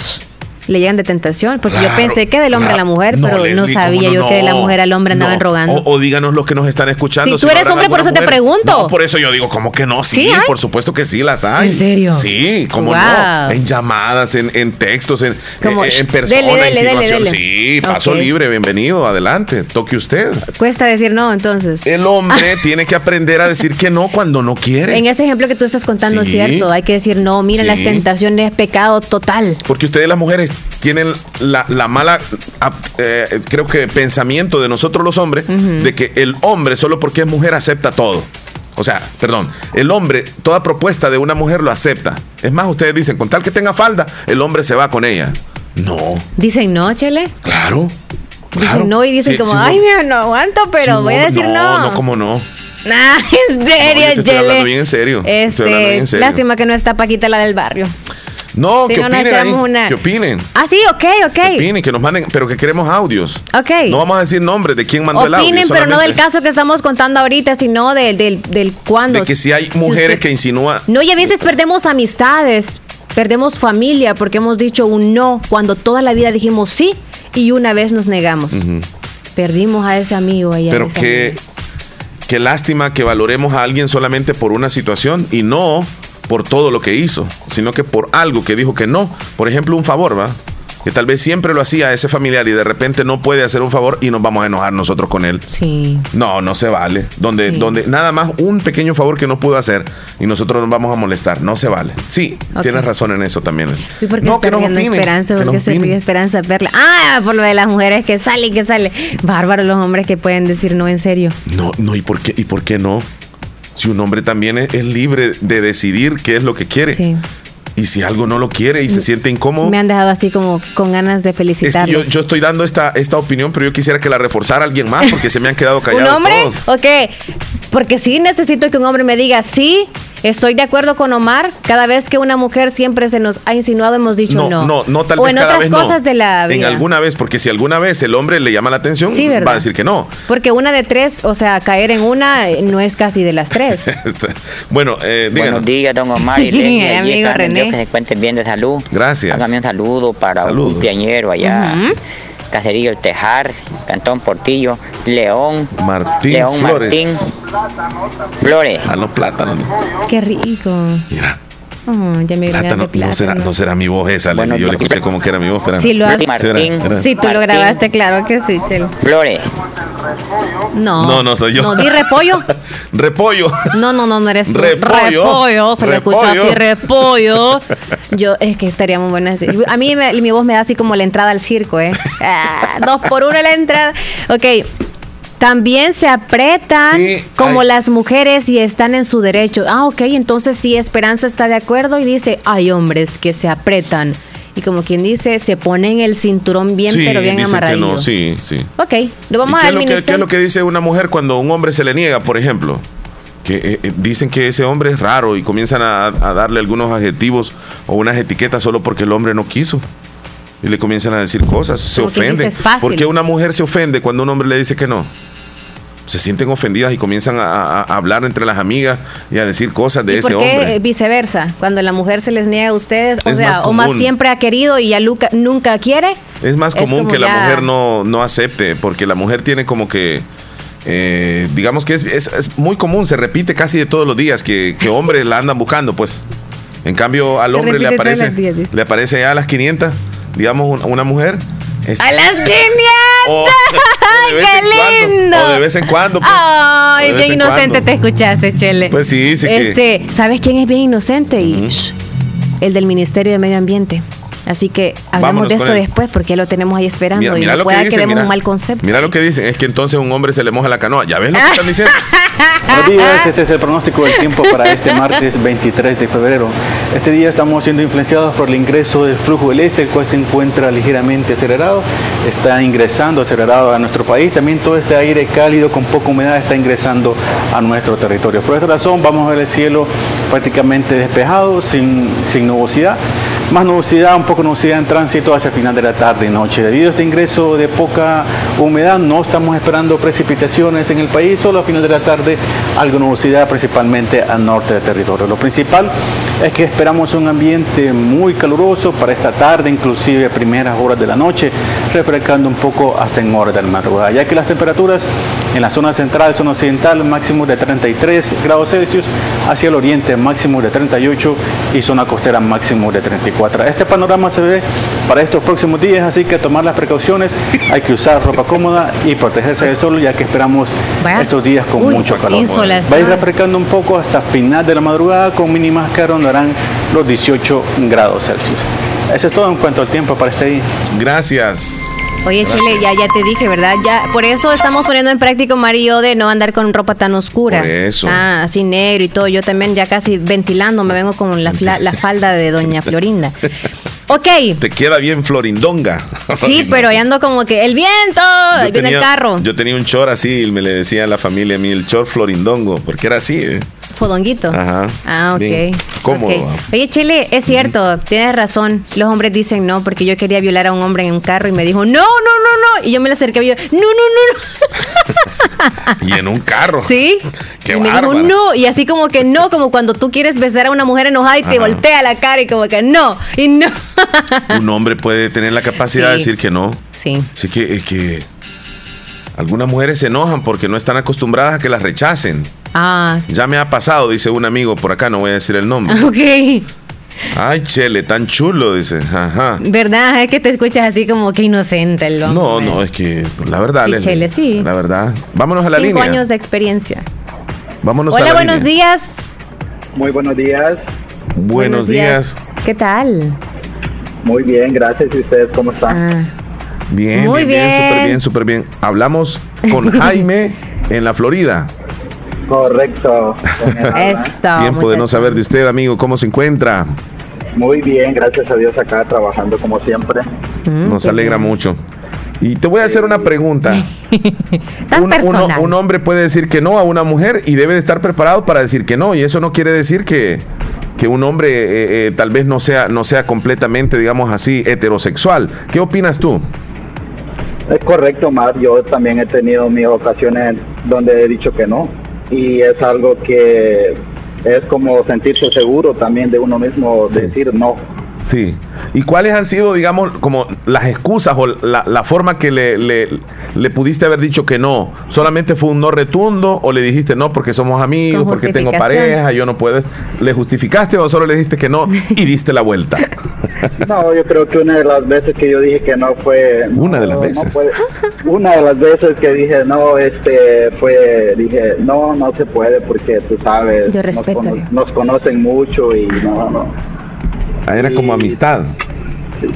le llegan de tentación, porque yo pensé que del hombre a la mujer, pero no sabía yo que de la mujer al hombre andaban rogando. O, díganos los que nos están escuchando. Si, tú eres hombre, por eso te pregunto. por eso yo digo, ¿cómo que no? Sí, por supuesto que sí las hay. ¿En serio? Sí, ¿cómo no? En llamadas, en, en textos, en, en, persona, en. Sí, paso libre, bienvenido, adelante, toque usted. Cuesta decir no, entonces. El hombre (laughs) tiene que aprender a decir que no cuando no quiere. En ese ejemplo que tú estás contando, es cierto, hay que decir no, miren, las tentaciones es pecado total. Porque ustedes las mujeres tienen la, mala, eh, creo que pensamiento de nosotros los hombres, de que el hombre solo porque es mujer acepta todo. O sea, perdón, el hombre, toda propuesta de una mujer lo acepta. Es más, ustedes dicen, con tal que tenga falda, el hombre se va con ella. No. Dicen no, Chele. Claro. Dicen no y dicen como, ay, mira, no aguanto, pero voy a decir no. No, no, como no. (laughs) Ah, en serio, Estoy hablando bien en serio. Este, Lástima que no está Paquita la del barrio. No, que opinen que opinen. Ah, sí, ok, ok. Que opinen, que nos manden, pero que queremos audios. Ok. No vamos a decir nombres de quién mandó el audio. Opinen, pero no del caso que estamos contando ahorita, sino del, del, del cuándo. De que si hay mujeres que insinúan. No, y a veces perdemos amistades, perdemos familia porque hemos dicho un no cuando toda la vida dijimos sí y una vez nos negamos. Perdimos a ese amigo ahí. Pero qué, qué lástima que valoremos a alguien solamente por una situación y no por todo lo que hizo, sino que por algo que dijo que no. Por ejemplo, un favor, ¿va? que tal vez siempre lo hacía ese familiar y de repente no puede hacer un favor y nos vamos a enojar nosotros con él. Sí. No, no se vale. Donde, donde nada más un pequeño favor que no pudo hacer y nosotros nos vamos a molestar. No se vale. Sí, tienes razón en eso también. ¿Y por qué no, que Esperanza? ¿Por se ríe Esperanza? Ah, por lo de las mujeres que salen, que sale. Bárbaro los hombres que pueden decir no en serio. No, no, ¿y por qué, y por qué no? Si un hombre también es, es libre de decidir qué es lo que quiere. Sí. Y si algo no lo quiere y se siente incómodo. Me han dejado así como con ganas de felicitar. yo, yo, estoy dando esta, esta opinión, pero yo quisiera que la reforzara alguien más porque se me han quedado (laughs) callados. ¿Un hombre? Todos. Ok. Porque sí necesito que un hombre me diga sí Estoy de acuerdo con Omar. Cada vez que una mujer siempre se nos ha insinuado, hemos dicho no. No, no, no tal o vez en otras cosas de la vida. En alguna vez, porque si alguna vez el hombre le llama la atención, va a decir que no. Porque una de tres, o sea, caer en una eh, no es casi de las tres. (laughs) bueno, eh, Buenos días, don Omar y (laughs) Lenny. amigo René. Que se cuenten bien de salud. Gracias. Hágame un saludo para un cumpleañero allá. Caserío El Tejar, Cantón Portillo, León, Martín León Flores. Martín Flores. A los plátanos. Qué rico. Mira. Oh, ya me plátano, no, será, no será mi voz esa, bueno, yo le escuché como que era mi voz. Pero sí, lo has, Martín, sí, tú lo grabaste, claro que sí, Chel. Flores. No. No, no soy yo. No, di repollo. (laughs) repollo. No, no, no, no eres tú. Repollo. Repollo, se le escucha así, repollo. (laughs) Yo, es que estaría muy buena. A mí mi voz me da así como la entrada al circo, ¿eh? Ah, dos por uno la entrada. Ok, también se apretan como las mujeres y están en su derecho. Ah, ok, entonces sí, Esperanza está de acuerdo y dice, hay hombres que se apretan. Y como quien dice, se ponen el cinturón bien, pero bien amarrado. No, sí, sí. Ok, lo vamos a ver. ¿Qué es lo que dice una mujer cuando un hombre se le niega, por ejemplo? Que eh, eh, dicen que ese hombre es raro y comienzan a, darle algunos adjetivos o unas etiquetas solo porque el hombre no quiso. Y le comienzan a decir cosas, se ofenden. ¿Por qué una mujer se ofende cuando un hombre le dice que no? se sienten ofendidas y comienzan a, hablar entre las amigas y a decir cosas de ese hombre. viceversa? Cuando la mujer se les niega a ustedes, o sea, o más siempre ha querido y ya nunca quiere. Es más común que la mujer no, no acepte, porque la mujer tiene como que. Eh, digamos que es, muy común, se repite casi de todos los días que, que hombres la andan buscando, pues. En cambio, al hombre le aparece, le aparece ya a las 500, digamos, una mujer ¡A las 500! ¡Qué lindo! o de vez en cuando. Pues. Ay, bien inocente te escuchaste, Chele. Pues sí, sí. Este, ¿sabes quién es bien inocente? el del Ministerio de Medio Ambiente. Así que hablamos de esto después porque ya lo tenemos ahí esperando y no pueda que, demos un mal concepto. Mira lo que dicen, es que entonces un hombre se le moja la canoa. ¿Ya ves lo que (laughs) están diciendo? Buenos días, este es el pronóstico del tiempo para este martes (laughs) 23 de febrero. Este día estamos siendo influenciados por el ingreso del flujo del este, el cual se encuentra ligeramente acelerado, está ingresando acelerado a nuestro país. También todo este aire cálido con poca humedad está ingresando a nuestro territorio. Por esta razón vamos a ver el cielo prácticamente despejado, sin, sin nubosidad. Más nubosidad, un poco nubosidad en tránsito hacia final de la tarde y noche. Debido a este ingreso de poca humedad, no estamos esperando precipitaciones en el país, solo a final de la tarde algo nubosidad, principalmente al norte del territorio. Lo principal es que esperamos un ambiente muy caluroso para esta tarde, inclusive a primeras horas de la noche, refrescando un poco hasta en horas del madrugada, ya que las temperaturas en la zona central, zona occidental, máximo de 33 grados Celsius, hacia el oriente máximo de 38 y zona costera máximo de 34. Este panorama se ve para estos próximos días, así que tomar las precauciones, hay que usar ropa cómoda y protegerse del sol, ya que esperamos estos días con mucho calor. Va a ir refrescando un poco hasta final de la madrugada con mínimas que rondarán los 18 grados Celsius. Eso es todo en cuanto al tiempo para este día. Gracias. Oye, Chile, ya, ya te dije, ¿verdad? Ya, por eso estamos poniendo en práctica, Mario, de no andar con ropa tan oscura. Por eso. Ah, así negro y todo. Yo también ya casi ventilando me vengo con la, la falda de Doña Florinda. (laughs) Ok. Te queda bien florindonga. Sí, (laughs) pero ya ando como que el viento, viene el carro. Yo tenía un chor así y me le decía a la familia a mí el chor florindongo, porque era así, ¿eh? Fodonguito. Ajá. Ah, ok. Cómodo. Oye, Chile, es cierto, tienes razón. Los hombres dicen no, porque yo quería violar a un hombre en un carro y me dijo, no, no, no, no. Y yo me le acerqué y yo, no, no, no, no. (laughs) y en un carro. Sí. (laughs) Qué y me dijo, no. Y así como que no, como cuando tú quieres besar a una mujer enojada y te voltea la cara y como que no, y no. (laughs) un hombre puede tener la capacidad de decir que no. Sí. Así que, es que algunas mujeres se enojan porque no están acostumbradas a que las rechacen. Ah. Ya me ha pasado, dice un amigo por acá, no voy a decir el nombre. (laughs) Ok. Ay, Chele, tan chulo, dice. Ajá. ¿Verdad? Es que te escuchas así como que inocente el hombre. No, no, es que la verdad, sí, Chele, sí. La verdad. Vámonos a la Cinco línea. años de experiencia. Vámonos Hola, a la buenos días. Muy buenos días. Buenos, buenos días. días. ¿Qué tal? Muy bien, gracias. ¿Y ustedes cómo están? Ah. Bien, Muy bien, bien, súper bien, súper bien. Hablamos con (laughs) Jaime en la Florida. Correcto. Eso, Tiempo de no saber de usted, amigo. ¿Cómo se encuentra? Muy bien, gracias a Dios acá trabajando como siempre. Mm, Nos alegra bien. mucho. Y te voy a hacer una pregunta. (laughs) un, uno, un, hombre puede decir que no a una mujer y debe de estar preparado para decir que no. Y eso no quiere decir que, que un hombre eh, eh, tal vez no sea, no sea completamente, digamos así, heterosexual. ¿Qué opinas tú? Es correcto, Mar. Yo también he tenido mis ocasiones donde he dicho que no. Y es algo que es como sentirse seguro también de uno mismo, sí. decir no. Sí. ¿Y cuáles han sido, digamos, como las excusas o la, la forma que le, le, le, pudiste haber dicho que no? ¿Solamente fue un no retundo o le dijiste no porque somos amigos, porque tengo pareja, yo no puedo? ¿Le justificaste o solo le dijiste que no y diste la vuelta? (laughs) No, yo creo que una de las veces que yo dije que no fue... Una no, de las veces. No puede, una de las veces que dije no, este, fue, dije, no, no se puede porque tú sabes, yo respeto nos, cono nos conocen mucho y no, no. Era como amistad.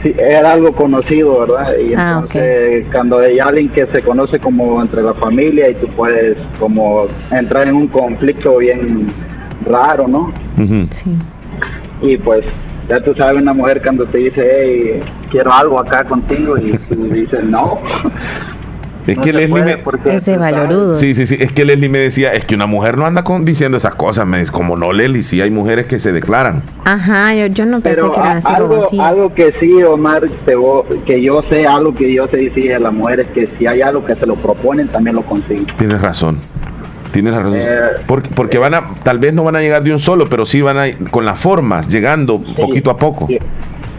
Sí, era algo conocido, ¿verdad? Y ah, entonces okay. cuando hay alguien que se conoce como entre la familia y tú puedes como entrar en un conflicto bien raro, ¿no? Uh -huh. Sí. Y pues ya tú sabes una mujer cuando te dice, hey, quiero algo acá contigo y tú dices no. (laughs) Es que no Leslie me... Es de valorudo. Sí, sí, sí. Es que Leslie me decía, es que una mujer no anda con, diciendo esas cosas. Me dice, como no, Leslie, sí hay mujeres que se declaran. Ajá, yo, yo no pensé Pero que eran así algo, como así. algo que sí, Omar, te, que yo sé, algo que yo sé decir a las mujeres, que si hay algo que se lo proponen, también lo consiguen. Tienes razón. Tienes razón. Eh, porque, porque van a, tal vez no van a llegar de un solo, pero sí van a ir con las formas, llegando sí, poquito a poco.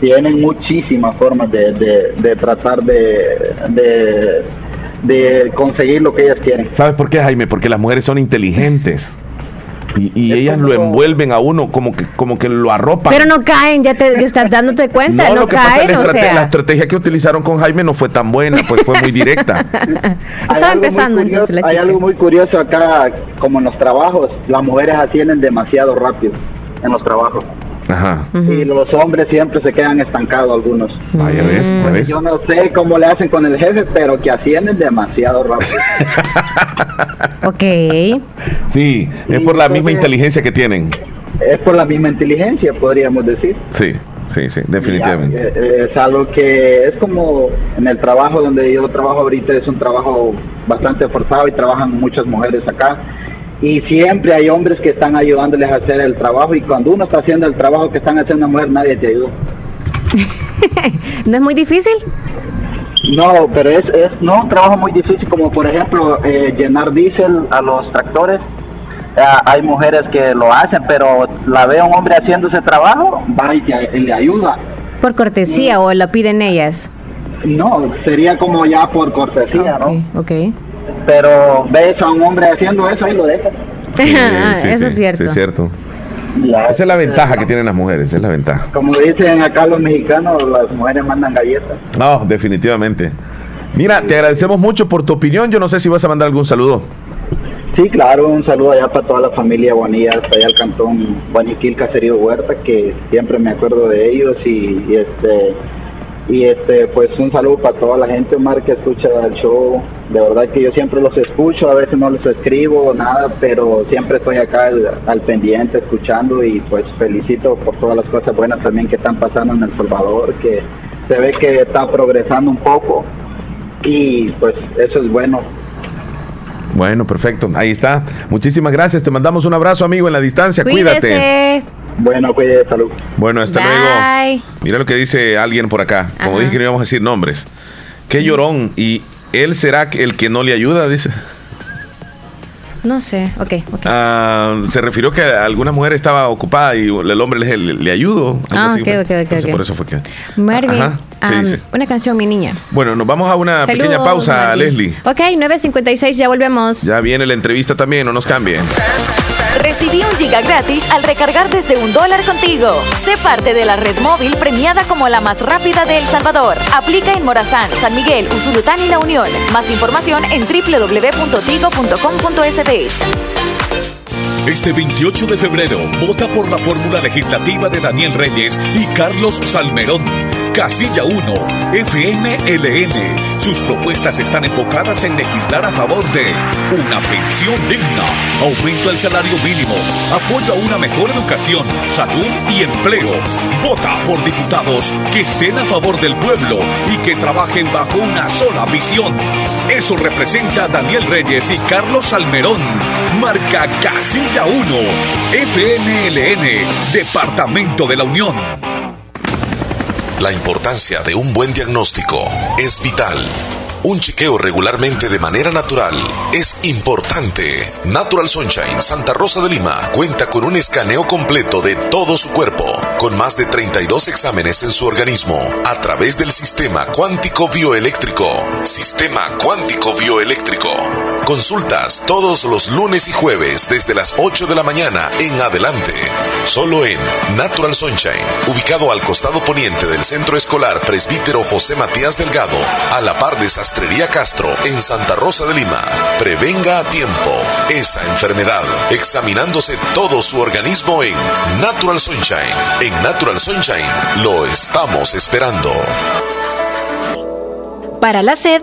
Tienen muchísimas formas de, de, de tratar de, de de conseguir lo que ellas quieren. ¿Sabes por qué, Jaime? Porque las mujeres son inteligentes. Y, y ellas lo envuelven a uno como que como que lo arropan. Pero no caen, ya te ya estás dándote cuenta, no, no lo que caen, pasa, la, o estrate sea. la estrategia que utilizaron con Jaime no fue tan buena, pues fue muy directa. (laughs) Estaba empezando curioso, entonces la Hay algo muy curioso acá, como en los trabajos, las mujeres ascienden demasiado rápido en los trabajos. Ajá. Uh -huh. Y los hombres siempre se quedan estancados algunos. Ah, ya ves, ya ves. Yo no sé cómo le hacen con el jefe, pero que ascienden demasiado rápido. (laughs) ok. Sí, es por la misma inteligencia que tienen. Es por la misma inteligencia, podríamos decir. Sí, sí, sí, definitivamente. Ya, eh, es algo que es como en el trabajo donde yo trabajo ahorita, es un trabajo bastante forzado y trabajan muchas mujeres acá y siempre hay hombres que están ayudándoles a hacer el trabajo y cuando uno está haciendo el trabajo que están haciendo mujer nadie te ayuda. (laughs) ¿No es muy difícil? No, pero es, es no un trabajo muy difícil como por ejemplo eh, llenar diésel a los tractores. Eh, hay mujeres que lo hacen, pero la ve un hombre haciendo ese trabajo, va y, te, y le ayuda. ¿Por cortesía o lo piden ellas? No, sería como ya por cortesía, okay, ¿no? Ok, pero ves a un hombre haciendo eso y lo dejas. Sí, sí, eso sí, es cierto. Sí, es cierto. Ya, esa es la ventaja que tienen las mujeres, esa es la ventaja. Como dicen acá los mexicanos, las mujeres mandan galletas. No, definitivamente. Mira, te agradecemos mucho por tu opinión. Yo no sé si vas a mandar algún saludo. Sí, claro, un saludo allá para toda la familia Bonilla, hasta allá al cantón Guaniquil Caserío Huerta, que siempre me acuerdo de ellos y, y este y este pues un saludo para toda la gente Omar que escucha el show de verdad que yo siempre los escucho a veces no los escribo nada pero siempre estoy acá al, al, pendiente escuchando y pues felicito por todas las cosas buenas también que están pasando en El Salvador que se ve que está progresando un poco y pues eso es bueno Bueno, perfecto. Ahí está. Muchísimas gracias. Te mandamos un abrazo, amigo, en la distancia. Cuídate. Bueno, cuídate, salud. Bueno, hasta luego. Mira lo que dice alguien por acá. Como dije que no íbamos a decir nombres. Qué llorón. Y él será el que no le ayuda, dice. No sé, ok, ok. Ah, se refirió que alguna mujer estaba ocupada y el hombre le, le, ayudó. Ah, ok, ok, ok. Por eso fue que. Marvin, una canción, mi niña. Bueno, nos vamos a una pequeña pausa, Leslie. Ok, 9.56, ya volvemos. Ya viene la entrevista también, no nos cambien. Recibí un giga gratis al recargar desde un dólar contigo. Sé parte de la red móvil premiada como la más rápida de El Salvador. Aplica en Morazán, San Miguel, Usulután y La Unión. Más información en www.tigo.com.sd. Este 28 de febrero, vota por la fórmula legislativa de Daniel Reyes y Carlos Salmerón Casilla 1, FMLN. Sus propuestas están enfocadas en legislar a favor de una pensión digna, aumento al salario mínimo, apoyo a una mejor educación, salud y empleo. Vota por diputados que estén a favor del pueblo y que trabajen bajo una sola visión. Eso representa Daniel Reyes y Carlos Almerón. Marca Casilla 1, FMLN, Departamento de la Unión. La importancia de un buen diagnóstico es vital. Un chequeo regularmente de manera natural es importante. Natural Sunshine Santa Rosa de Lima cuenta con un escaneo completo de todo su cuerpo, con más de 32 exámenes en su organismo, a través del sistema cuántico bioeléctrico. Sistema cuántico bioeléctrico. Consultas todos los lunes y jueves desde las 8 de la mañana en adelante. Solo en Natural Sunshine, ubicado al costado poniente del Centro Escolar Presbítero José Matías Delgado, a la par de Sastrería Castro en Santa Rosa de Lima. Prevenga a tiempo esa enfermedad examinándose todo su organismo en Natural Sunshine. En Natural Sunshine lo estamos esperando. Para la sed,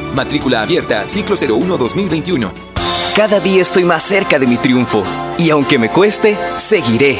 Matrícula abierta, ciclo 01 2021. Cada día estoy más cerca de mi triunfo. Y aunque me cueste, seguiré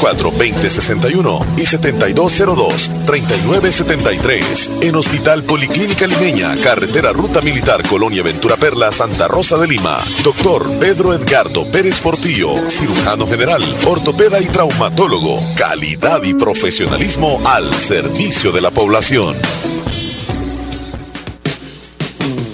2061 y 7202-3973. En Hospital Policlínica Limeña, Carretera Ruta Militar Colonia Ventura Perla, Santa Rosa de Lima. Doctor Pedro Edgardo Pérez Portillo, cirujano general, ortopeda y traumatólogo. Calidad y profesionalismo al servicio de la población.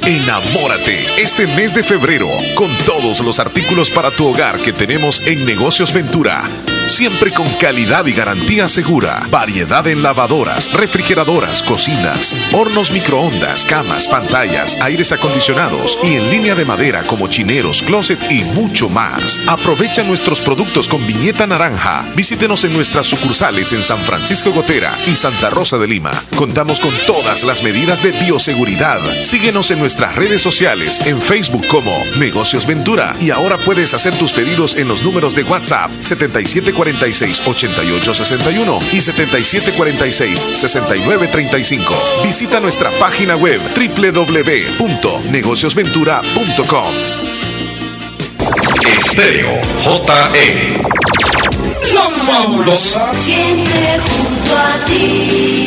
Enamórate este mes de febrero con todos los artículos para tu hogar que tenemos en Negocios Ventura siempre con calidad y garantía segura. Variedad en lavadoras, refrigeradoras, cocinas, hornos microondas, camas, pantallas, aires acondicionados y en línea de madera como chineros, closet y mucho más. Aprovecha nuestros productos con viñeta naranja. Visítenos en nuestras sucursales en San Francisco Gotera y Santa Rosa de Lima. Contamos con todas las medidas de bioseguridad. Síguenos en nuestras redes sociales, en Facebook como Negocios Ventura y ahora puedes hacer tus pedidos en los números de WhatsApp 77 46 88 61 y 77 46 69 35. Visita nuestra página web www.negociosventura.com. Estéreo JE. fabulosa. Siempre junto a ti.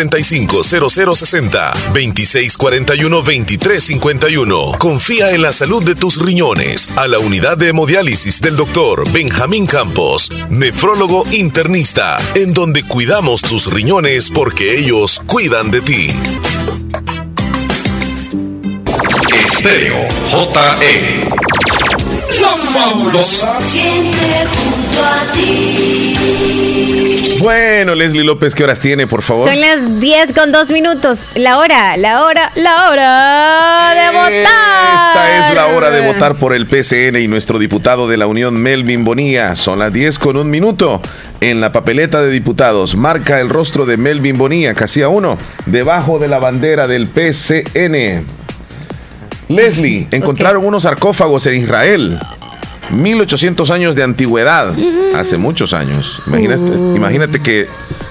45 0060 2641 2351. Confía en la salud de tus riñones a la unidad de hemodiálisis del doctor Benjamín Campos, nefrólogo internista, en donde cuidamos tus riñones porque ellos cuidan de ti. Estéreo JE. La fabulosa. Siempre junto a ti. Bueno, Leslie López, ¿qué horas tiene, por favor? Son las 10 con 2 minutos. La hora, la hora, la hora de votar. Esta es la hora de votar por el PCN y nuestro diputado de la Unión, Melvin Bonilla. Son las 10 con un minuto. En la papeleta de diputados marca el rostro de Melvin Bonilla, casi a uno, debajo de la bandera del PCN. Leslie, encontraron unos sarcófagos en Israel. 1800 años de antigüedad, hace muchos años. Imagínate, uh. imagínate que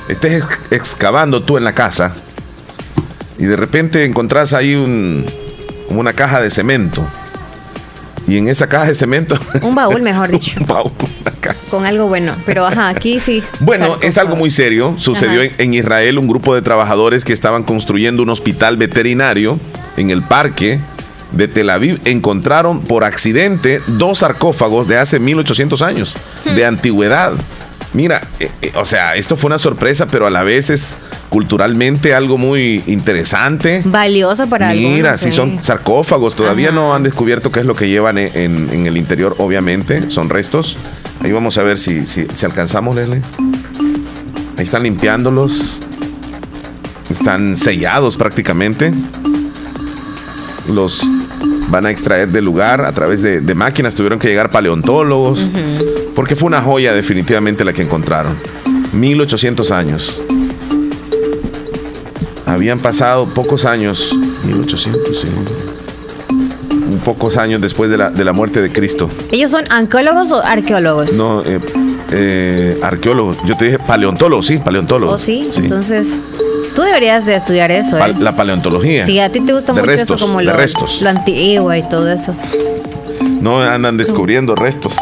estés excavando tú en la casa y de repente encontrás ahí un, como una caja de cemento. Y en esa caja de cemento. (laughs) Un baúl, mejor (laughs) dicho. un baúl. Con algo bueno. Pero ajá, aquí sí. Bueno, es algo muy serio. Sucedió en, Israel un grupo de trabajadores que estaban construyendo un hospital veterinario en el parque de Tel Aviv encontraron por accidente dos sarcófagos de hace 1800 años, hmm. de antigüedad. Mira, eh, eh, o sea, esto fue una sorpresa, pero a la vez es culturalmente algo muy interesante. Valioso para Mira, si son sarcófagos, todavía no han descubierto qué es lo que llevan en, el interior, obviamente, son restos. Ahí vamos a ver si, si, si alcanzamos, Leslie. Ahí están limpiándolos. Están sellados prácticamente los van a extraer del lugar a través de, máquinas. Tuvieron que llegar paleontólogos, porque fue una joya definitivamente la que encontraron. 1800 años. Habían pasado pocos años, 1800, sí. Pocos años después de la, de la muerte de Cristo. ¿Ellos son arqueólogos o arqueólogos? No, eh, eh, arqueólogos. Yo te dije paleontólogos, sí, paleontólogos. ¿Oh, sí? sí. Entonces. Tú deberías de estudiar eso. ¿eh? La paleontología. Sí, a ti te gusta mucho eso como lo, restos. lo antiguo y todo eso. No andan descubriendo restos.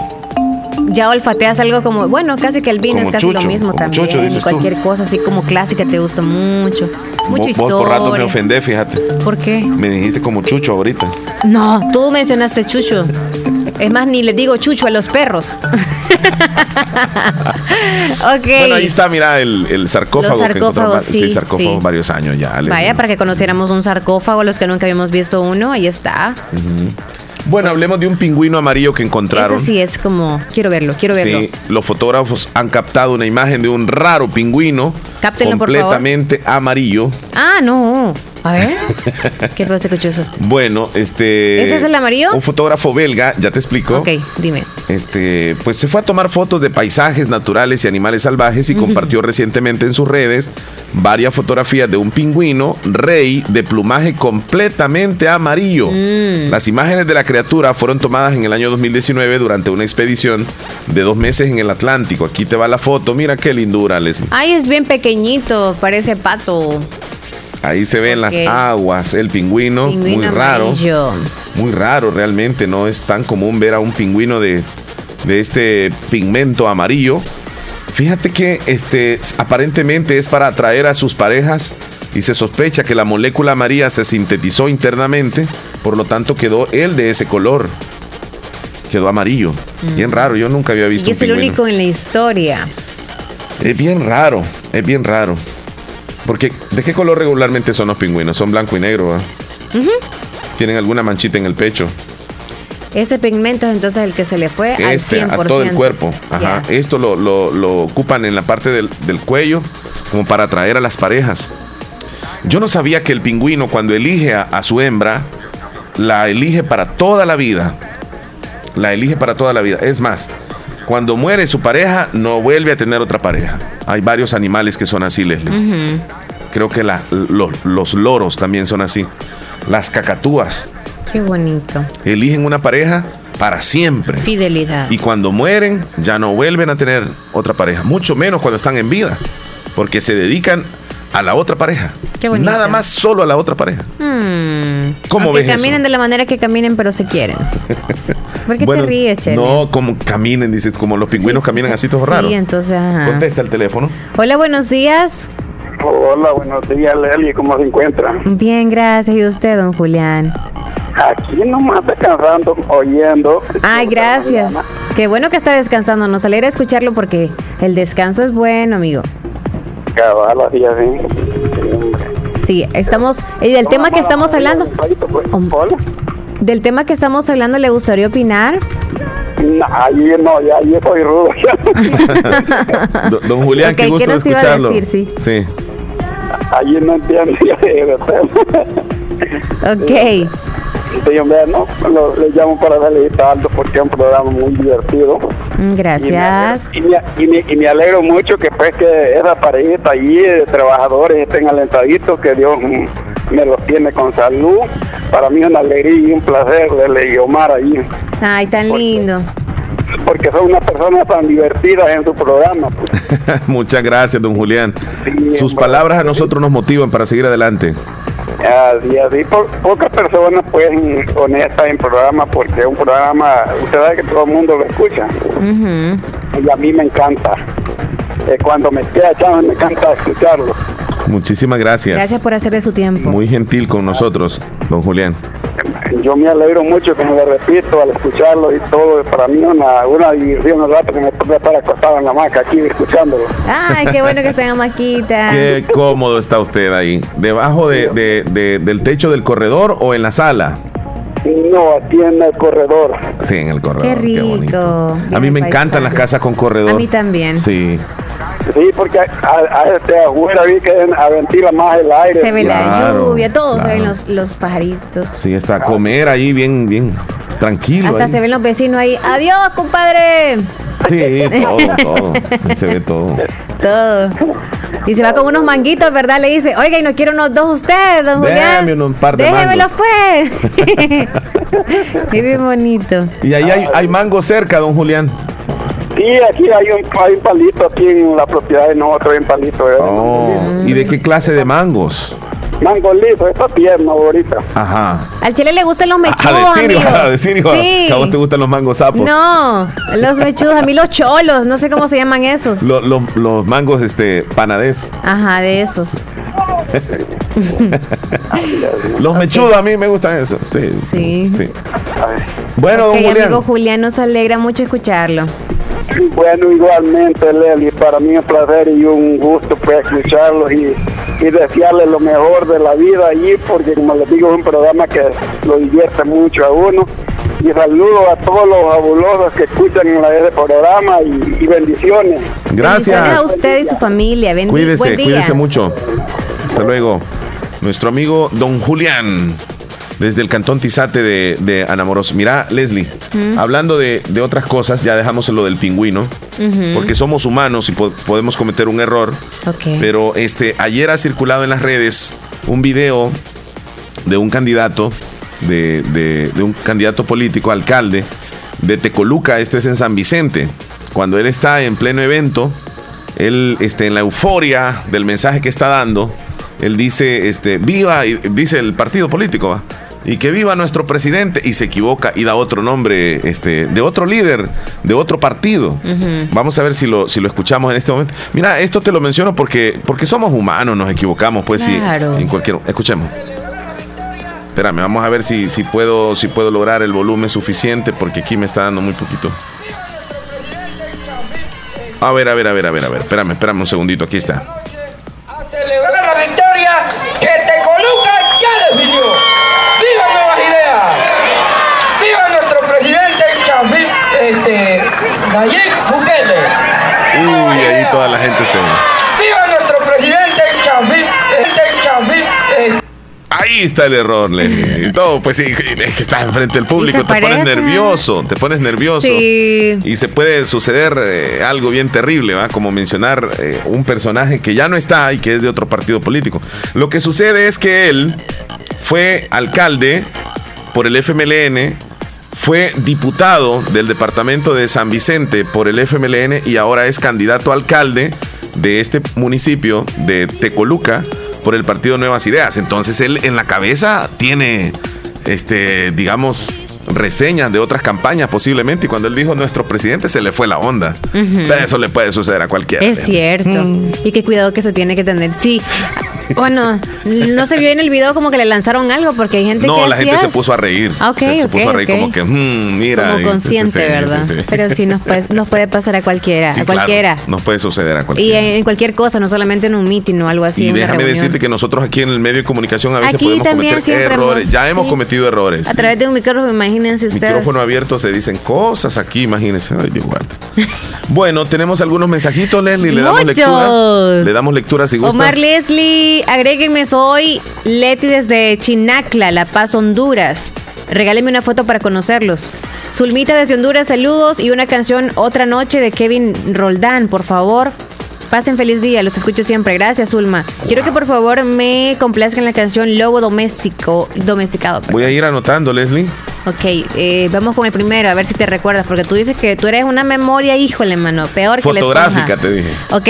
Ya olfateas algo como, bueno, casi que el vino es casi lo mismo también. Chucho, dices cualquier cosa así como clásica te gusta mucho. Mucha historia. Vos por rato me ofendé, fíjate. ¿Por qué? Me dijiste como Chucho ahorita. No, tú mencionaste Chucho. Es más, ni le digo chucho a los perros. (laughs) (laughs) ok. Bueno, ahí está, mira, el, sarcófago. Los sarcófagos, sí, sarcófago varios años ya. Vaya, para que conociéramos un sarcófago, los que nunca habíamos visto uno, ahí está. Bueno, hablemos de un pingüino amarillo que encontraron. Ese sí es como, quiero verlo, quiero verlo. Sí, los fotógrafos han captado una imagen de un raro pingüino completamente amarillo. Ah, no. A ver. (laughs) ¿Qué pasa, cochoso? Bueno, este. ¿Ese es el amarillo? Un fotógrafo belga, ya te explico. Ok, dime. Este, pues se fue a tomar fotos de paisajes naturales y animales salvajes y compartió recientemente en sus redes varias fotografías de un pingüino rey de plumaje completamente amarillo. Mm. Las imágenes de la criatura fueron tomadas en el año 2019 durante una expedición de dos meses en el Atlántico. Aquí te va la foto. Mira qué lindura, les. Ay, es bien pequeñito, parece pato. Ahí se ven las aguas, el pingüino, muy raro. Muy raro realmente, no es tan común ver a un pingüino de, este pigmento amarillo. Fíjate que este aparentemente es para atraer a sus parejas y se sospecha que la molécula amarilla se sintetizó internamente, por lo tanto quedó él de ese color. Quedó amarillo. Mm. Bien raro, yo nunca había visto. Y es el único en la historia. Es bien raro, es bien raro. Porque, ¿de qué color regularmente son los pingüinos? Son blanco y negro, Tienen alguna manchita en el pecho. Ese pigmento es entonces el que se le fue al 100%. a todo el cuerpo. Ajá. Esto lo, ocupan en la parte del, cuello como para atraer a las parejas. Yo no sabía que el pingüino cuando elige a, su hembra, la elige para toda la vida. La elige para toda la vida. Es más, Cuando muere su pareja, no vuelve a tener otra pareja. Hay varios animales que son así, Leslie. Creo que los loros también son así. Las cacatúas. Qué bonito. Eligen una pareja para siempre. Fidelidad. Y cuando mueren, ya no vuelven a tener otra pareja. Mucho menos cuando están en vida. Porque se dedican a la otra pareja. Qué bonito. Nada más solo a la otra pareja. Hmm. ¿Cómo ves caminen de la manera que caminen, pero se quieren. ¿Por qué te ríes, Chele? No, como caminen, dice, como los pingüinos caminan así todos raros. Sí, entonces, Contesta el teléfono. Hola, buenos días. Hola, buenos días, Leli, ¿cómo se encuentra? Bien, gracias. ¿Y usted, don Julián? Aquí nomás descansando, oyendo. Ay, gracias. Qué bueno que está descansando. Nos alegra escucharlo porque el descanso es bueno, amigo. Cabal, así, Sí, estamos. ¿Y del tema que estamos hablando? ¿Del tema que estamos hablando le gustaría opinar? No, ahí no, ya ahí estoy rudo. (laughs) don, Julián, qué gusto escucharlo. sí. sí. Allí no entiendo. ok. Sí, hombre, no, lo, le llamo para felicitarlo porque es un programa muy divertido. Mm, gracias. Y me, y me, y me, alegro mucho que pues que esa parejita allí de trabajadores estén alentaditos, que Dios me los tiene con salud. Para mí es una alegría y un placer verle Omar allí. Ay, tan lindo porque son una persona tan divertida en su programa. (laughs) Muchas gracias, don Julián. Sus palabras a nosotros nos motivan para seguir adelante. Así, así, pocas personas pueden honestas en programa porque es un programa, usted sabe que todo el mundo lo escucha. Y a mí me encanta. Eh, cuando me queda echando, me encanta escucharlo. Muchísimas gracias. Gracias por hacer de su tiempo. Muy gentil con nosotros, don Julián. Yo me alegro mucho, como le repito, al escucharlo y todo. Para mí una, una diversión un rato que me puede estar acostado en la maca aquí escuchándolo. Ay, qué bueno que está en la maquita. Qué cómodo está usted ahí. ¿Debajo de, de, del techo del corredor o en la sala? No, aquí en el corredor. Sí, en el corredor. Qué rico. a mí me encantan las casas con corredor. A mí también. Sí. Sí, porque a, a este afuera vi que ventila más el aire. Se ve la lluvia, todo, se ven los, los pajaritos. Sí, está a comer ahí bien, bien tranquilo. Hasta se ven los vecinos ahí. Adiós, compadre. Sí, todo, (laughs) todo. Se ve todo. Todo. Y se va con unos manguitos, ¿verdad? Le dice, oiga, y no quiero unos dos usted, don Julián. Un par de Déjemelo pues. (laughs) es bien bonito. Y ahí hay, hay mango cerca, don Julián. Sí, aquí hay un, hay un palito, aquí en la propiedad de nosotros hay un palito. Oh, ¿Y de qué clase de mangos? Mango liso, está tierno ahorita. Ajá. Al chile le gustan los mechudos, a decir, A decir, sí. ¿A vos te gustan los mangos sapos? No, los mechudos, a mí los cholos, no sé cómo se llaman esos. Los, los, mangos, este, panadés. Ajá, de esos. (laughs) los mechudos a mí me gustan esos. Sí. Sí. sí. Bueno, don Julián. amigo Julián, nos alegra mucho escucharlo. Bueno, igualmente, Leli, para mí es un placer y un gusto pues, escucharlos y, y desearle lo mejor de la vida allí, porque como les digo, es un programa que lo divierte mucho a uno. Y saludo a todos los fabulosos que escuchan en la ese programa y, bendiciones. Gracias. a usted y su familia. cuídese, cuídese mucho. Hasta luego. Nuestro amigo Don Julián desde el cantón Tizate de, de Anamoros. Mira, Leslie, hablando de, otras cosas, ya dejamos lo del pingüino, porque somos humanos y podemos cometer un error. Pero este, ayer ha circulado en las redes un video de un candidato, de, de, un candidato político, alcalde, de Tecoluca, esto es en San Vicente, cuando él está en pleno evento, él este, en la euforia del mensaje que está dando, él dice, este, viva, dice el partido político, y que viva nuestro presidente y se equivoca y da otro nombre este, de otro líder, de otro partido. Vamos a ver si lo, si lo escuchamos en este momento. Mira, esto te lo menciono porque, porque somos humanos, nos equivocamos, pues sí, en cualquier. Escuchemos. Espérame, vamos a ver si, si, puedo, si puedo lograr el volumen suficiente porque aquí me está dando muy poquito. A ver, a ver, a ver, a ver, a ver. Espérame, espérame un segundito, aquí está. A celebrar la victoria que te coloca ya definió. ¡Viva Nuevas Ideas! ¡Viva nuestro presidente Chafik, este, Nayib Bukele! Uy, ahí toda la gente se ¡Viva nuestro presidente Chafik, este! Ay, Ahí está el error, Leslie. Y todo, pues sí, es que estás enfrente del público, te pones nervioso, te pones nervioso. Sí. Y se puede suceder eh, algo bien terrible, ¿va? Como mencionar eh, un personaje que ya no está y que es de otro partido político. Lo que sucede es que él fue alcalde por el FMLN, fue diputado del departamento de San Vicente por el FMLN y ahora es candidato a alcalde de este municipio de Tecoluca por el partido Nuevas Ideas. Entonces él en la cabeza tiene, este, digamos, reseñas de otras campañas posiblemente y cuando él dijo nuestro presidente se le fue la onda. Pero eso le puede suceder a cualquiera. Es cierto. Mm. Y qué cuidado que se tiene que tener. Sí, bueno, no se vio en el video como que le lanzaron algo porque hay gente no, que. No, la gente se puso a reír. se, puso a reír como que, mmm, mira. Como consciente, ¿verdad? Pero sí nos puede, nos puede pasar a cualquiera. a cualquiera. nos puede suceder a cualquiera. Y en cualquier cosa, no solamente en un meeting o algo así. Y déjame decirte que nosotros aquí en el medio de comunicación a veces podemos cometer errores. ya hemos cometido errores. A través de un micrófono, imagínense ustedes. Micrófono abierto se dicen cosas aquí, imagínense. Ay, Dios guarda. bueno, tenemos algunos mensajitos, Leslie. Le damos lectura. Le damos lectura si gustas. Omar Leslie, agréguenme soy Leti desde Chinacla, La Paz, Honduras. Regáleme una foto para conocerlos. Zulmita desde Honduras, saludos y una canción Otra Noche de Kevin Roldán, por favor. Pasen feliz día, los escucho siempre. Gracias, Zulma. Quiero que por favor me complazcan la canción Lobo Doméstico, Domesticado. Voy a ir anotando, Leslie. Ok, eh, vamos con el primero, a ver si te recuerdas, porque tú dices que tú eres una memoria, híjole, mano, peor que la Fotográfica, te dije. Ok,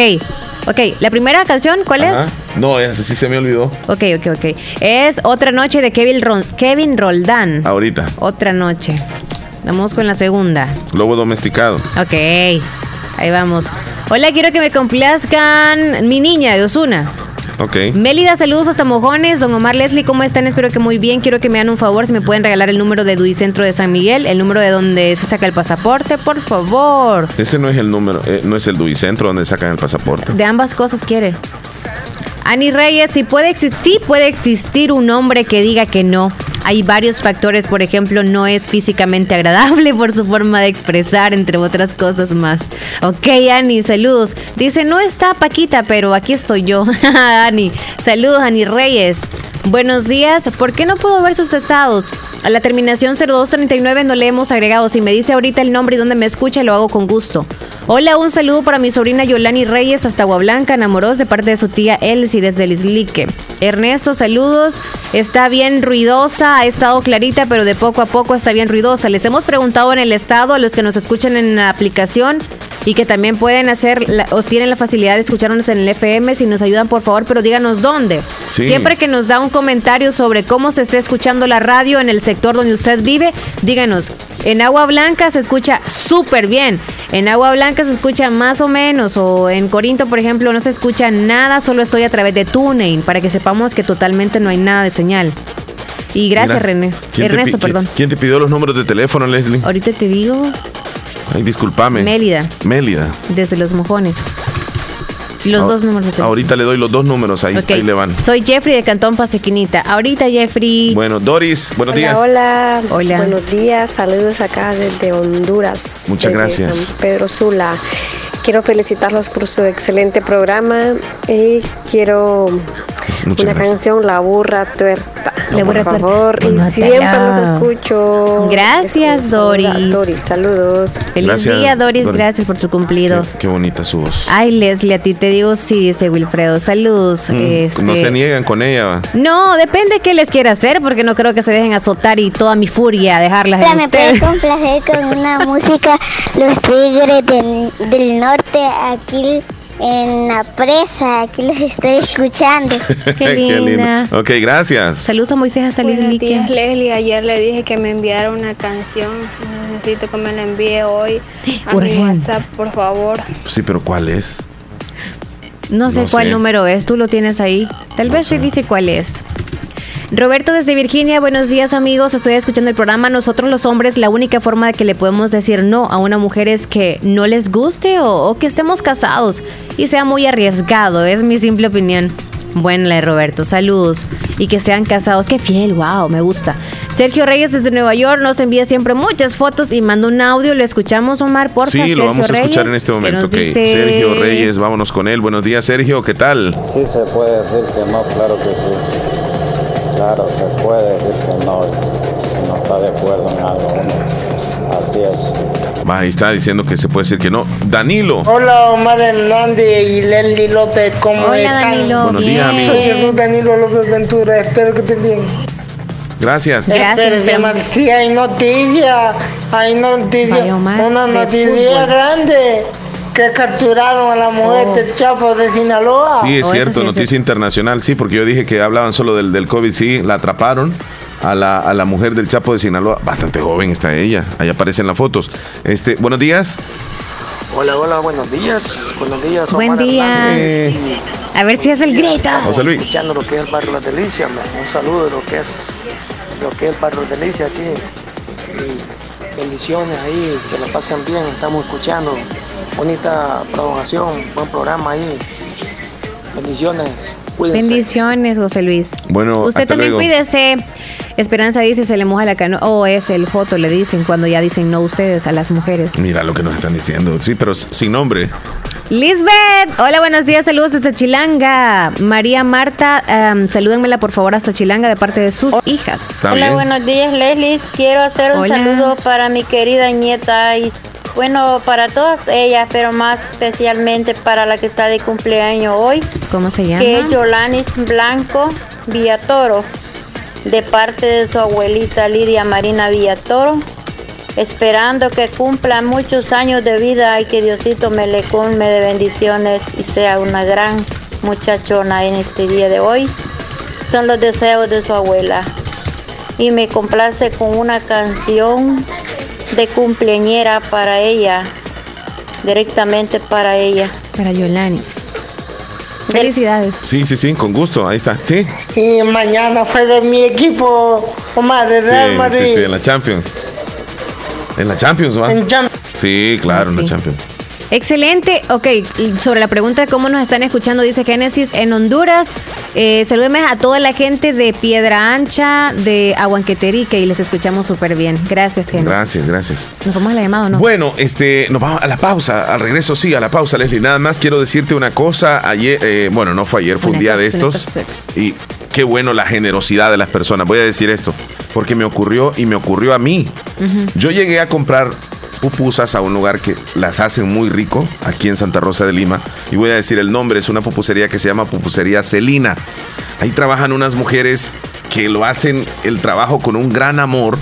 Ok, la primera canción, ¿cuál es? No, esa sí se me olvidó. Ok, ok, ok. Es Otra Noche de Kevin, Kevin Roldán. Ahorita. Otra Noche. Vamos con la segunda. Lobo domesticado. Ok, ahí vamos. Hola, quiero que me complazcan mi niña de Osuna. Ok. Mélida, saludos hasta Mojones. Don Omar Leslie, ¿cómo están? Espero que muy bien. Quiero que me hagan un favor, si me pueden regalar el número de Duicentro de San Miguel, el número de donde se saca el pasaporte, por favor. Ese no es el número, eh, no es el Duicentro donde sacan el pasaporte. De ambas cosas quiere. Ani Reyes, si puede, sí puede existir un hombre que diga que no. Hay varios factores, por ejemplo, no es físicamente agradable (laughs) por su forma de expresar, entre otras cosas más. Ok, Ani, saludos. Dice, no está Paquita, pero aquí estoy yo. (laughs) Ani, saludos, Ani Reyes. Buenos días, ¿por qué no puedo ver sus estados? A la terminación 0239 no le hemos agregado. Si me dice ahorita el nombre y dónde me escucha, lo hago con gusto. Hola, un saludo para mi sobrina Yolani Reyes hasta Guablanca, enamoros de parte de su tía Elsie desde Lislique. Ernesto, saludos. Está bien ruidosa, ha estado clarita, pero de poco a poco está bien ruidosa. Les hemos preguntado en el estado a los que nos escuchan en la aplicación y que también pueden hacer o tienen la facilidad de escucharnos en el FM. Si nos ayudan, por favor, pero díganos dónde. Siempre que nos da un comentario sobre cómo se está escuchando la radio en el sector donde usted vive, díganos. En Agua Blanca se escucha súper bien. En Agua Blanca se escucha más o menos. O en Corinto, por ejemplo, no se escucha nada. Solo estoy a través de TuneIn para que sepamos que totalmente no hay nada de señal. Y gracias, René. Ernesto, perdón. ¿Quién te pidió los números de teléfono, Leslie? Ahorita te digo. Ay, discúlpame. Mélida. Mélida. Desde Los Mojones. Los dos números de teléfono. Ahorita le doy los dos números, ahí, ahí le van. Soy Jeffrey de Cantón Pasequinita. Ahorita, Jeffrey. Bueno, Doris, buenos días. Hola, hola. Buenos días, saludos acá desde Honduras. Muchas gracias. San Pedro Sula. Quiero felicitarlos por su excelente programa y quiero una canción, La Burra Tuerta. La Burra Por favor, y siempre los escucho. Gracias, Doris. Doris, saludos. Feliz día, Doris. Gracias por su cumplido. Qué, bonita su voz. Ay, Leslie, a ti te digo sí, dice Wilfredo. Saludos. Mm, este no se niegan con ella. No, depende qué les quiera hacer, porque no creo que se dejen azotar y toda mi furia dejarlas en me puedes complacer con una (laughs) música Los Tigres del, del Norte aquí en la presa. Aquí los estoy escuchando. (laughs) Qué linda. Ok, gracias. Saludos a Moisés hasta Buenos días, Leslie. Ayer le dije que me enviara una canción. Necesito que me la envíe hoy (gasps) a mi WhatsApp, por favor. Sí, pero ¿cuál es? No sé cuál número es. Tú lo tienes ahí. Tal vez se dice cuál es. Roberto desde Virginia, buenos días amigos, estoy escuchando el programa. Nosotros los hombres, la única forma de que le podemos decir no a una mujer es que no les guste o, que estemos casados y sea muy arriesgado, es mi simple opinión. Buena la Roberto, saludos. Y que sean casados, qué fiel, wow, me gusta. Sergio Reyes desde Nueva York nos envía siempre muchas fotos y manda un audio, lo escuchamos Omar, por favor. Sí, lo vamos a escuchar en este momento. Sergio Reyes, vámonos con él. Buenos días, Sergio, ¿qué tal? Sí, se puede decir que no, claro que sí. Claro, se puede decir que no, que no está de acuerdo en algo. Así es. Ahí está diciendo que se puede decir que no. Danilo. Hola, Omar Hernández y Leslie López, ¿cómo Hola, están? Danilo. Buenos bien. días, amigo. Soy Danilo López Ventura, espero que estén bien. Gracias. Gracias. Omar, sí, hay noticias, hay noticias, una noticia grande que capturaron a la mujer Oh. del Chapo de Sinaloa. Sí, es Oh, cierto, sí noticia internacional, sí, porque yo dije que hablaban solo del, del COVID, sí, la atraparon a la, a la mujer del Chapo de Sinaloa, bastante joven está ella, ahí aparecen las fotos. Este, buenos días. Hola, hola, buenos días. Buenos días, Buen Omar día. Hernández. A ver si es el grito. José Luis. Escuchando lo que es el barrio La Delicia, me- un saludo de lo que es lo que es el barrio La Delicia aquí. Y bendiciones ahí, que la pasen bien, estamos escuchando. Bonita programación, buen programa ahí. Bendiciones, cuídense. Bendiciones, José Luis. Bueno, Usted hasta también luego. cuídese. Esperanza dice, se le moja la canoa. O es el joto, le dicen cuando ya dicen no ustedes a las mujeres. Mira lo que nos están diciendo, sí, pero sin nombre. Lisbeth, hola, buenos días, saludos desde Chilanga. María Marta, em, salúdenmela por favor hasta Chilanga de parte de sus hijas. Está Hola, bien. buenos días, Leslie. Quiero hacer un Hola. saludo para mi querida nieta y bueno, para todas ellas, pero más especialmente para la que está de cumpleaños hoy, ¿Cómo se llama? que es Yolanis Blanco Villatoro, de parte de su abuelita Lidia Marina Villatoro. Esperando que cumpla muchos años de vida y que Diosito me le colme de bendiciones y sea una gran muchachona en este día de hoy. Son los deseos de su abuela y me complace con una canción de cumpleañera para ella, directamente para ella. Para Yolanis. Felicidades. Sí, sí, sí, con gusto, ahí está. Sí, Y mañana fue de mi equipo, Omar, de sí, Real sí, Madrid. sí, en la Champions. En la Champions, ¿va? En Champions. Sí, claro, en la Sí. Champions. Excelente. Ok, sobre la pregunta de cómo nos están escuchando, dice Génesis en Honduras. Eh, a toda la gente de Piedra Ancha, de Aguanqueterique y les escuchamos súper bien. Gracias, Génesis. Gracias, gracias. ¿Nos vamos a la llamada o no? Bueno, este, nos vamos a la pausa, al regreso sí, a la pausa, Leslie. Nada más quiero decirte una cosa. Ayer, eh, bueno, no fue ayer, fue un día de estos. Y qué bueno la generosidad de las personas. Voy a decir esto, porque me ocurrió y me ocurrió a mí. Yo llegué a comprar pupusas a un lugar que las hacen muy rico, aquí en Santa Rosa de Lima. Y voy a decir el nombre, es una pupusería que se llama Pupusería Celina. Ahí trabajan unas mujeres que lo hacen el trabajo con un gran amor.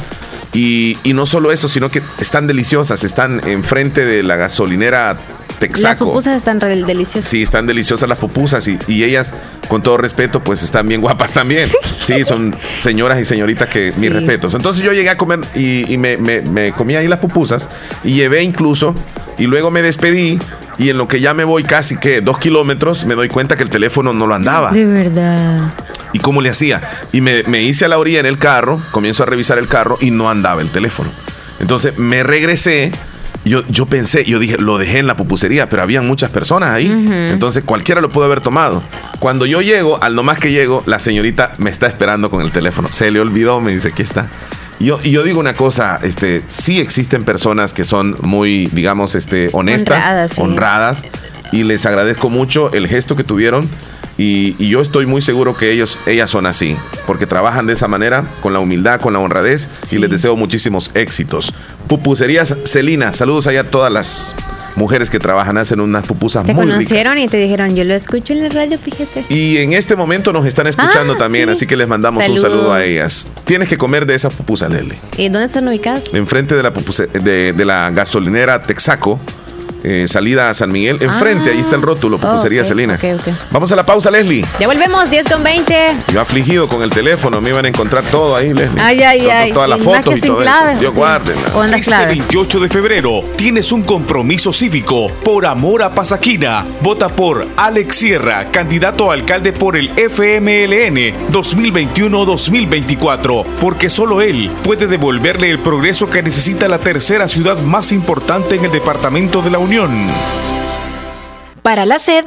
Y, y no solo eso, sino que están deliciosas, están enfrente de la gasolinera Las Texaco. pupusas están re- deliciosas. Sí, están deliciosas las pupusas y, y ellas, con todo respeto, pues están bien guapas también. Sí, son (laughs) señoras y señoritas que mis respetos. Entonces yo llegué a comer y, y me, me- me comí ahí las pupusas y llevé incluso y luego me despedí y en lo que ya me voy casi que dos kilómetros me doy cuenta que el teléfono no lo andaba. De verdad. ¿Y cómo le hacía? Y me, me hice a la orilla en el carro, comienzo a revisar el carro y no andaba el teléfono. Entonces me regresé. Yo, yo pensé, yo dije, lo dejé en la pupusería, pero habían muchas personas ahí. Entonces cualquiera lo pudo haber tomado. Cuando yo llego, al nomás que llego, la señorita me está esperando con el teléfono. Se le olvidó, me dice, aquí está. Yo, yo digo una cosa, este, sí existen personas que son muy, digamos, este, honestas, Honradas, sí. honradas, y les agradezco mucho el gesto que tuvieron. Y, y yo estoy muy seguro que ellos, ellas son así, porque trabajan de esa manera, con la humildad, con la honradez, y les deseo muchísimos éxitos. Pupuserías Celina, saludos allá a todas las mujeres que trabajan, hacen unas pupusas Te muy ricas. conocieron y te dijeron, yo lo escucho en la radio, fíjese. Y en este momento nos están escuchando Ah, también, sí. así que les mandamos Saludos. un saludo a ellas. Tienes que comer de esas pupusas, Lele. ¿Y dónde están ubicadas? Enfrente de la, pupuse- de, de la gasolinera Texaco, eh, salida a San Miguel. Enfrente, ahí está el rótulo, pupusería Ah. ok, Celina. ok, ok. Vamos a la pausa, Leslie. Ya volvemos, 10 con 20. Yo afligido con el teléfono, me iban a encontrar todo ahí, Leslie. Ay, ay, ay. Todas las fotos y todo clave, eso. Dios sí. guárdenla. Este clave. 28 de febrero tienes un compromiso cívico por amor a Pasaquina. Vota por Alex Sierra, candidato a alcalde por el FMLN 2021-2024, porque solo él puede devolverle el progreso que necesita la tercera ciudad más importante en el departamento de la Unión. Para la sed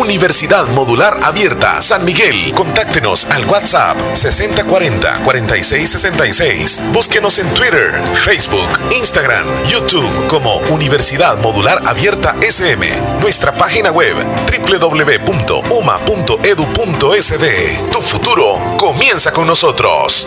Universidad Modular Abierta San Miguel. Contáctenos al WhatsApp 6040-4666. Búsquenos en Twitter, Facebook, Instagram, YouTube como Universidad Modular Abierta SM. Nuestra página web www.uma.edu.sb. Tu futuro comienza con nosotros.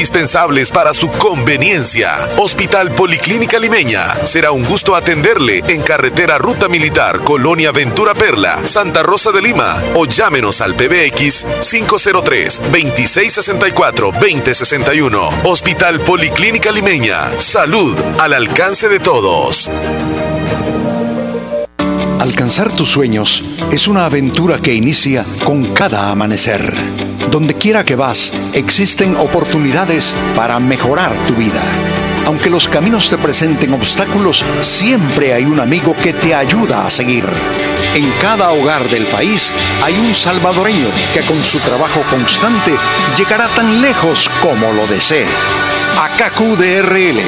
indispensables para su conveniencia. Hospital Policlínica Limeña. Será un gusto atenderle en carretera Ruta Militar, Colonia Ventura Perla, Santa Rosa de Lima o llámenos al PBX 503-2664-2061. Hospital Policlínica Limeña. Salud al alcance de todos. Alcanzar tus sueños es una aventura que inicia con cada amanecer. Donde quiera que vas, existen oportunidades para mejorar tu vida. Aunque los caminos te presenten obstáculos, siempre hay un amigo que te ayuda a seguir. En cada hogar del país hay un salvadoreño que con su trabajo constante llegará tan lejos como lo desee. AKQDRL,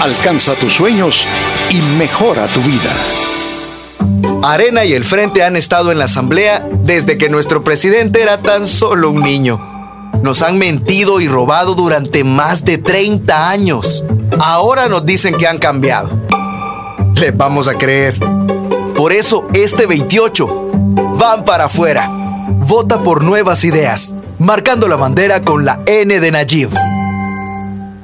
alcanza tus sueños y mejora tu vida. Arena y el Frente han estado en la Asamblea desde que nuestro presidente era tan solo un niño. Nos han mentido y robado durante más de 30 años. Ahora nos dicen que han cambiado. Les vamos a creer. Por eso, este 28, van para afuera. Vota por nuevas ideas, marcando la bandera con la N de Nayib.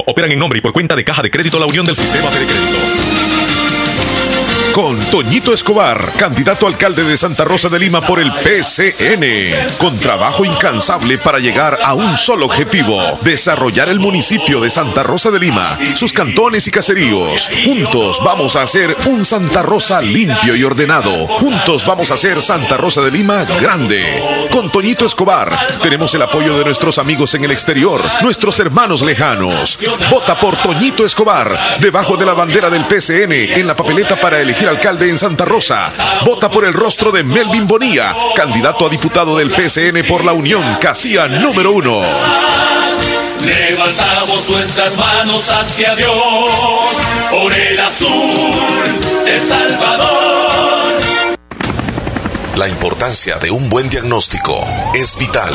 operan en nombre y por cuenta de Caja de Crédito La Unión del Sistema de Crédito con Toñito Escobar, candidato alcalde de Santa Rosa de Lima por el PCN, con trabajo incansable para llegar a un solo objetivo, desarrollar el municipio de Santa Rosa de Lima, sus cantones y caseríos. Juntos vamos a hacer un Santa Rosa limpio y ordenado. Juntos vamos a hacer Santa Rosa de Lima grande. Con Toñito Escobar tenemos el apoyo de nuestros amigos en el exterior, nuestros hermanos lejanos. Vota por Toñito Escobar, debajo de la bandera del PCN, en la papeleta para elegir alcalde en Santa Rosa. Vota por el rostro de Melvin Bonilla, candidato a diputado del PCN por la Unión, casilla número uno. Levantamos nuestras manos hacia Dios por el azul del Salvador. La importancia de un buen diagnóstico es vital.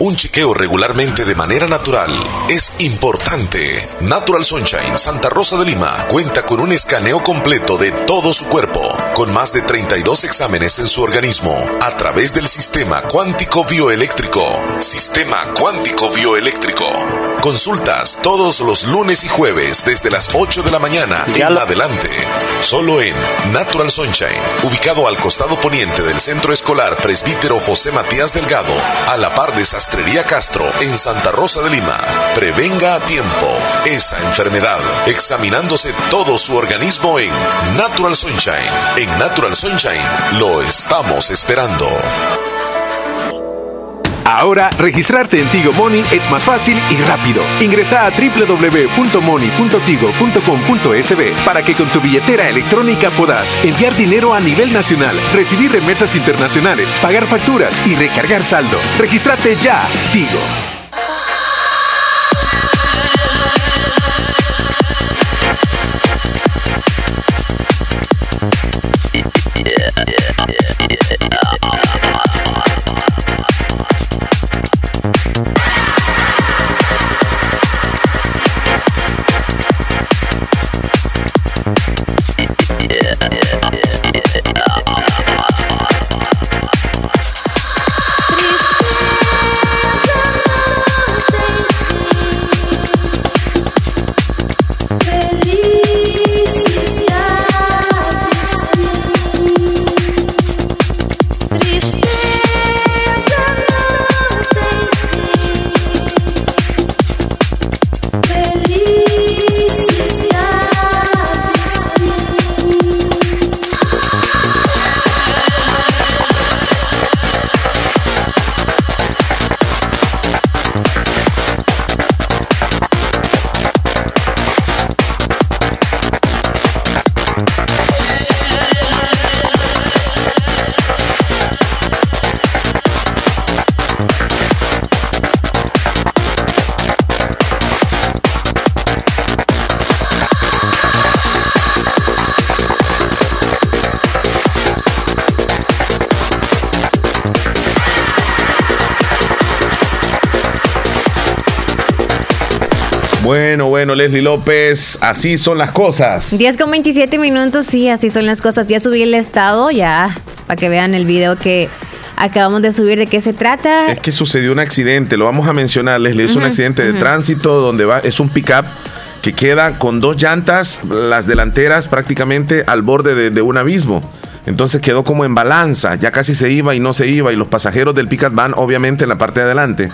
Un chequeo regularmente de manera natural es importante. Natural Sunshine Santa Rosa de Lima cuenta con un escaneo completo de todo su cuerpo, con más de 32 exámenes en su organismo, a través del sistema cuántico bioeléctrico. Sistema cuántico bioeléctrico. Consultas todos los lunes y jueves desde las 8 de la mañana en adelante. Solo en Natural Sunshine, ubicado al costado poniente del Centro Escolar Presbítero José Matías Delgado, a la par de Sastrería Castro en Santa Rosa de Lima. Prevenga a tiempo esa enfermedad examinándose todo su organismo en Natural Sunshine. En Natural Sunshine lo estamos esperando. Ahora, registrarte en Tigo Money es más fácil y rápido. Ingresa a www.money.tigo.com.sb para que con tu billetera electrónica puedas enviar dinero a nivel nacional, recibir remesas internacionales, pagar facturas y recargar saldo. Regístrate ya, Tigo. Bueno, Leslie López, así son las cosas. 10 con 27 minutos, sí, así son las cosas. Ya subí el estado, ya, para que vean el video que acabamos de subir. ¿De qué se trata? Es que sucedió un accidente, lo vamos a mencionar, Leslie. Es un accidente de tránsito donde va, es un pickup que queda con dos llantas, las delanteras prácticamente al borde de, un abismo. Entonces quedó como en balanza, ya casi se iba y no se iba, y los pasajeros del pickup van obviamente en la parte de adelante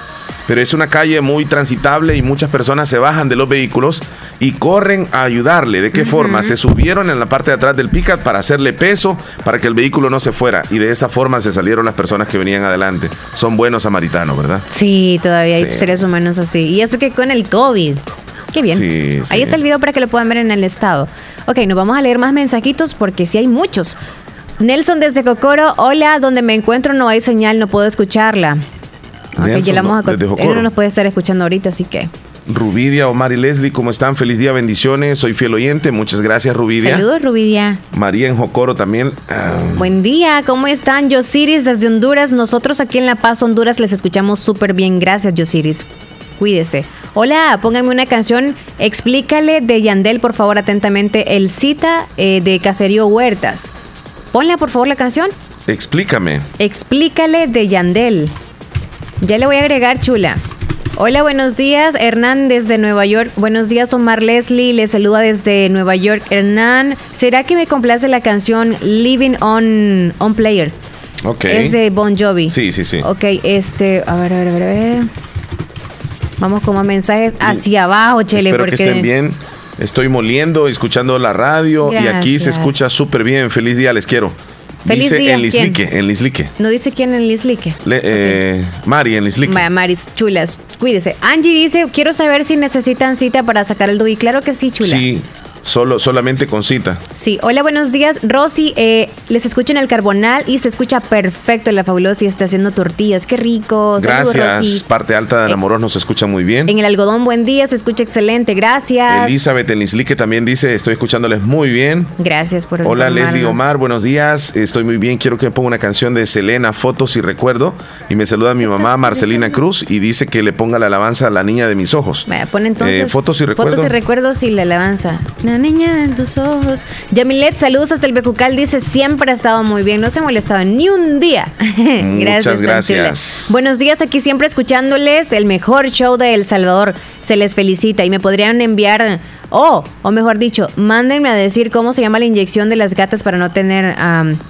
pero es una calle muy transitable y muchas personas se bajan de los vehículos y corren a ayudarle. ¿De qué forma? Se subieron en la parte de atrás del pickup para hacerle peso para que el vehículo no se fuera y de esa forma se salieron las personas que venían adelante. Son buenos samaritanos, ¿verdad? Sí, todavía hay seres humanos así. Y eso que con el COVID. Qué bien. Ahí está el video para que lo puedan ver en el estado. Ok, nos vamos a leer más mensajitos porque sí hay muchos. Nelson desde Cocoro, hola, donde me encuentro no hay señal, no puedo escucharla. Okay, vamos a Él no nos puede estar escuchando ahorita, así que. Rubidia, Omar y Leslie, ¿cómo están? Feliz día, bendiciones. Soy fiel oyente. Muchas gracias, Rubidia. Saludos, Rubidia. María en Jocoro también. Ah. Buen día, ¿cómo están? Yosiris desde Honduras. Nosotros aquí en La Paz, Honduras, les escuchamos súper bien. Gracias, Yosiris. Cuídese. Hola, pónganme una canción. Explícale de Yandel, por favor, atentamente. El cita eh, de Caserío Huertas. Ponla, por favor, la canción. Explícame. Explícale de Yandel. Ya le voy a agregar, chula. Hola, buenos días. Hernán desde Nueva York. Buenos días, Omar Leslie. Le saluda desde Nueva York. Hernán, ¿será que me complace la canción Living on, on Player? Ok. Es de Bon Jovi. Sí, sí, sí. Ok, este, a ver, a ver, a ver. A ver. Vamos como mensajes hacia abajo, Chele. Espero que estén bien. Estoy moliendo, escuchando la radio y aquí se escucha súper bien. Feliz día, les quiero. Feliz dice día. en Lislique, en Lislique. No dice quién en Lislique. eh, Mari en Lislique. Mari, chulas, cuídese. Angie dice, quiero saber si necesitan cita para sacar el DUI. Claro que sí, chula. Sí, Solo, solamente con cita. Sí, hola, buenos días. Rosy, eh, les escucho en el Carbonal y se escucha perfecto la fabulosa y está haciendo tortillas. Qué rico. Gracias. Parte alta de Anamoros eh, nos escucha muy bien. En el algodón, buen día, se escucha excelente. Gracias. Elizabeth que también dice, estoy escuchándoles muy bien. Gracias por Hola, Leslie Omar, buenos días. Estoy muy bien. Quiero que me ponga una canción de Selena, Fotos y Recuerdo. Y me saluda mi mamá, Marcelina Cruz, y dice que le ponga la alabanza a la niña de mis ojos. Vaya, pon entonces. Eh, fotos y Recuerdos. Fotos y Recuerdos y la alabanza niña en tus ojos. Yamilet, saludos hasta el Becucal. Dice, siempre ha estado muy bien. No se molestaba ni un día. (laughs) gracias, Muchas gracias. Buenos días, aquí siempre escuchándoles el mejor show de El Salvador. Se les felicita y me podrían enviar o, o mejor dicho, mándenme a decir cómo se llama la inyección de las gatas para no tener,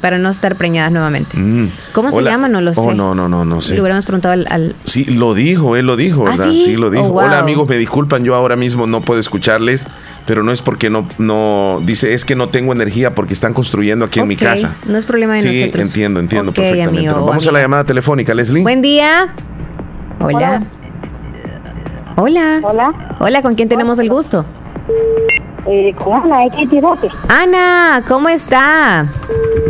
para no estar preñadas nuevamente. Mm. ¿Cómo se llama? No lo oh, sé. Oh, no, no, no, no sé. Le hubiéramos preguntado al, Sí, lo dijo, él lo dijo, ¿Ah, ¿verdad? sí? lo dijo. Oh, Hola amigos, me disculpan, yo ahora mismo no puedo escucharles, pero no es porque no, no, dice, es que no tengo energía porque están construyendo aquí en mi casa. No es problema de sí, nosotros. entiendo, entiendo perfectamente. Vamos a la llamada telefónica, Leslie. Buen día. Hola. Hola. Hola. Hola, ¿con quién tenemos el gusto? Eh, con Ana, de Ana, ¿cómo está?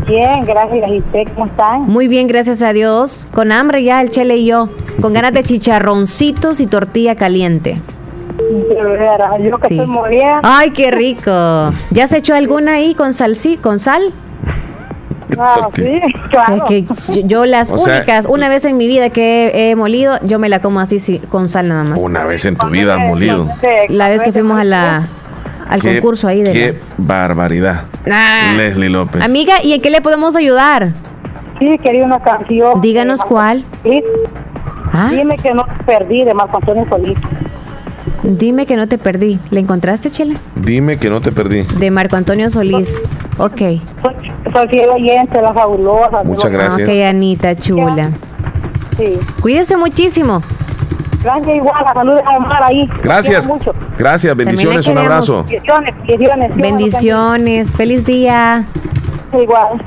Bien, gracias. ¿Y usted cómo está? Muy bien, gracias a Dios. Con hambre ya, el chele y yo. Con ganas de chicharroncitos y tortilla caliente. Yo que estoy Ay, qué rico. ¿Ya se echó alguna ahí con sal? Sí, con sal? Ah, (laughs) sí, claro. que yo, las únicas, una vez en mi vida que he, molido, yo me la como así sí, con sal nada más. Una vez en tu vida has molido. La vez que fuimos a la al concurso ahí de Qué barbaridad. Ah. Leslie López. Amiga, ¿y en qué le podemos ayudar? Sí, quería una canción. Díganos cuál. ¿Ah? Dime que no perdí de Marco Antonio Solís. Dime que no te perdí. ¿Le encontraste, Chela? Dime que no te perdí. De Marco Antonio Solís. Ok. Soy fiel oyente, la fabulosa. Muchas gracias. Ok, Anita, chula. Sí. Cuídese muchísimo. Gracias igual, saludos a Omar ahí. Gracias. Gracias, bendiciones, un abrazo. Bendiciones, bendiciones. Bendiciones, feliz día. Igual.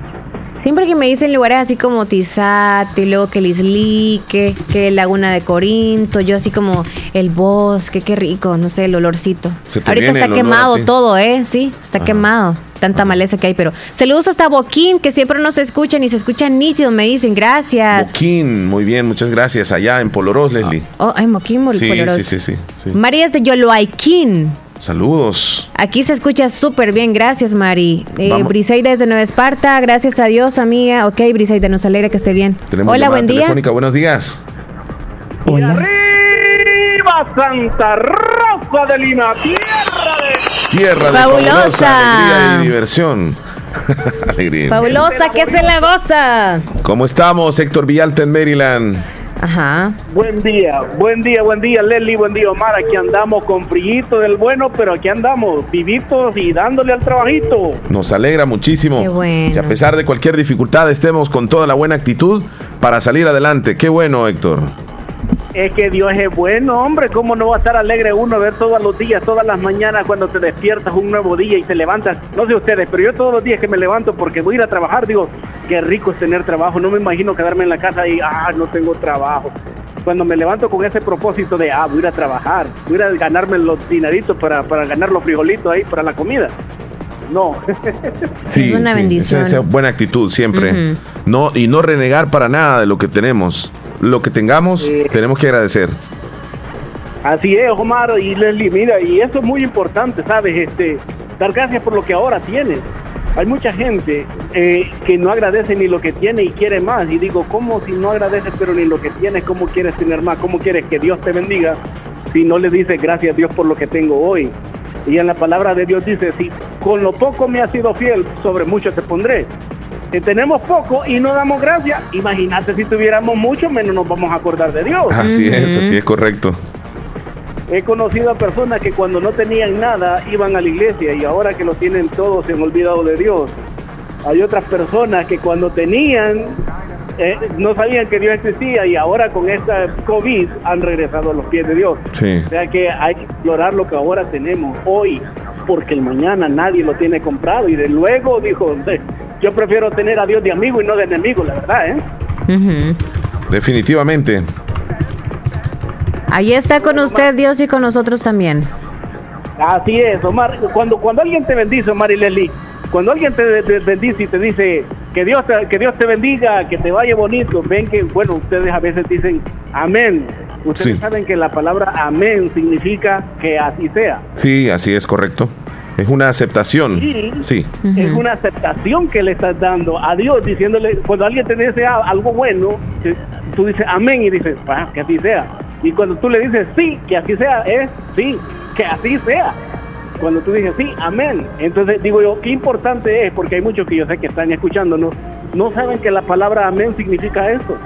Siempre que me dicen lugares así como Tizate, luego que el Islique, que Laguna de Corinto, yo así como el bosque, qué rico, no sé, el olorcito. Ahorita está quemado todo, ¿eh? Sí, está quemado. Tanta maleza que hay, pero saludos hasta Boquín, que siempre nos escuchan y se escuchan nítido, me dicen, gracias. Boquín, muy bien, muchas gracias. Allá en Polorós, Leslie. Oh, en Boquín, sí, Sí, sí, sí, sí. María es de Yoloaiquín. Saludos. Aquí se escucha súper bien, gracias Mari. Eh, Briseida desde Nueva Esparta, gracias a Dios amiga. Ok, Briseida, nos alegra que esté bien. Hola, buen día. Buenos días. Hola. arriba Santa Rosa de Lima, tierra de... Tierra de fabulosa. alegría y diversión. (laughs) alegría. Fabulosa, que se la goza. ¿Cómo estamos, Héctor Villalta en Maryland? Ajá. Buen día, buen día, buen día, Leslie, buen día, Omar. Aquí andamos con frillito del bueno, pero aquí andamos vivitos y dándole al trabajito. Nos alegra muchísimo. Qué bueno. Que a pesar de cualquier dificultad estemos con toda la buena actitud para salir adelante. Qué bueno, Héctor. Es que Dios es bueno, hombre. ¿Cómo no va a estar alegre uno ver todos los días, todas las mañanas cuando te despiertas un nuevo día y te levantas? No sé ustedes, pero yo todos los días que me levanto porque voy a ir a trabajar, digo, qué rico es tener trabajo. No me imagino quedarme en la casa y, ah, no tengo trabajo. Cuando me levanto con ese propósito de, ah, voy a ir a trabajar, voy a ir a ganarme los dinaritos para, para ganar los frijolitos ahí para la comida. No. (laughs) sí, es una bendición. Esa, buena actitud siempre. No y no renegar para nada de lo que tenemos lo que tengamos, tenemos que agradecer. Así es, Omar y Leslie, mira, y eso es muy importante, ¿sabes? Este, dar gracias por lo que ahora tienes. Hay mucha gente eh, que no agradece ni lo que tiene y quiere más. Y digo, ¿cómo si no agradeces pero ni lo que tienes, cómo quieres tener más? ¿Cómo quieres que Dios te bendiga si no le dices gracias a Dios por lo que tengo hoy? Y en la palabra de Dios dice, si con lo poco me has sido fiel, sobre mucho te pondré tenemos poco y no damos gracias, imagínate si tuviéramos mucho, menos nos vamos a acordar de Dios. Así es, así es correcto. He conocido a personas que cuando no tenían nada iban a la iglesia y ahora que lo tienen todo se han olvidado de Dios. Hay otras personas que cuando tenían eh, no sabían que Dios existía y ahora con esta COVID han regresado a los pies de Dios. O sea que hay que explorar lo que ahora tenemos hoy, porque el mañana nadie lo tiene comprado. Y de luego dijo, yo prefiero tener a Dios de amigo y no de enemigo, la verdad, ¿eh? Definitivamente. Ahí está con usted Dios y con nosotros también. Así es, Omar. Cuando, cuando alguien te bendice, Omar y Leslie, cuando alguien te, bendice y te dice que Dios te, que Dios te bendiga, que te vaya bonito, ven que, bueno, ustedes a veces dicen amén. Ustedes saben que la palabra amén significa que así sea. Sí, así es correcto. Es una aceptación. Sí. Es una aceptación que le estás dando a Dios, diciéndole, cuando alguien te dice algo bueno, tú dices amén y dices, ah, que así sea. Y cuando tú le dices sí, que así sea, es sí, que así sea. Cuando tú dices sí, amén. Entonces digo yo, qué importante es, porque hay muchos que yo sé que están escuchándonos, no saben que la palabra amén significa esto.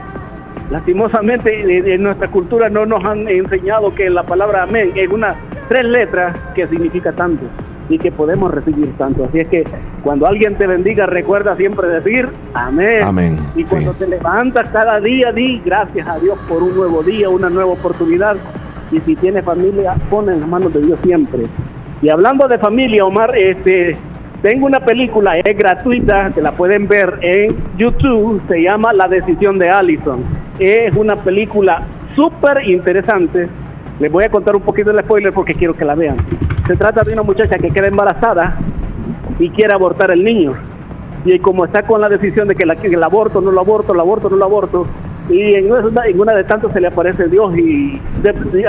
Lastimosamente en nuestra cultura no nos han enseñado que la palabra amén es una tres letras que significa tanto y que podemos recibir tanto. Así es que cuando alguien te bendiga, recuerda siempre decir amén. Amén. Y cuando te levantas cada día, di gracias a Dios por un nuevo día, una nueva oportunidad. Y si tienes familia, pon en las manos de Dios siempre. Y hablando de familia, Omar, este, tengo una película, es gratuita, que la pueden ver en YouTube, se llama La decisión de Allison. Es una película súper interesante. Les voy a contar un poquito el spoiler porque quiero que la vean. Se trata de una muchacha que queda embarazada y quiere abortar el niño. Y como está con la decisión de que, el aborto, no lo aborto, el aborto, no lo aborto, y en una, en una de tantas se le aparece Dios y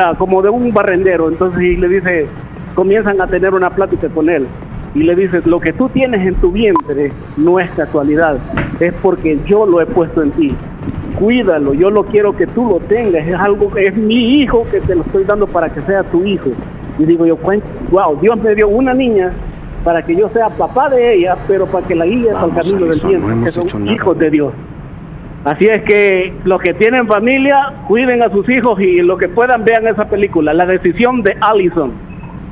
ah, como de un barrendero, entonces y le dice, comienzan a tener una plática con él y le dice, lo que tú tienes en tu vientre no es casualidad, es porque yo lo he puesto en ti. Cuídalo, yo lo quiero que tú lo tengas, es algo que es mi hijo que te lo estoy dando para que sea tu hijo. Y digo yo, wow, Dios me dio una niña para que yo sea papá de ella, pero para que la guíe al camino del bien, que son hijos de Dios. Así es que los que tienen familia, cuiden a sus hijos y lo que puedan vean esa película, La decisión de Allison.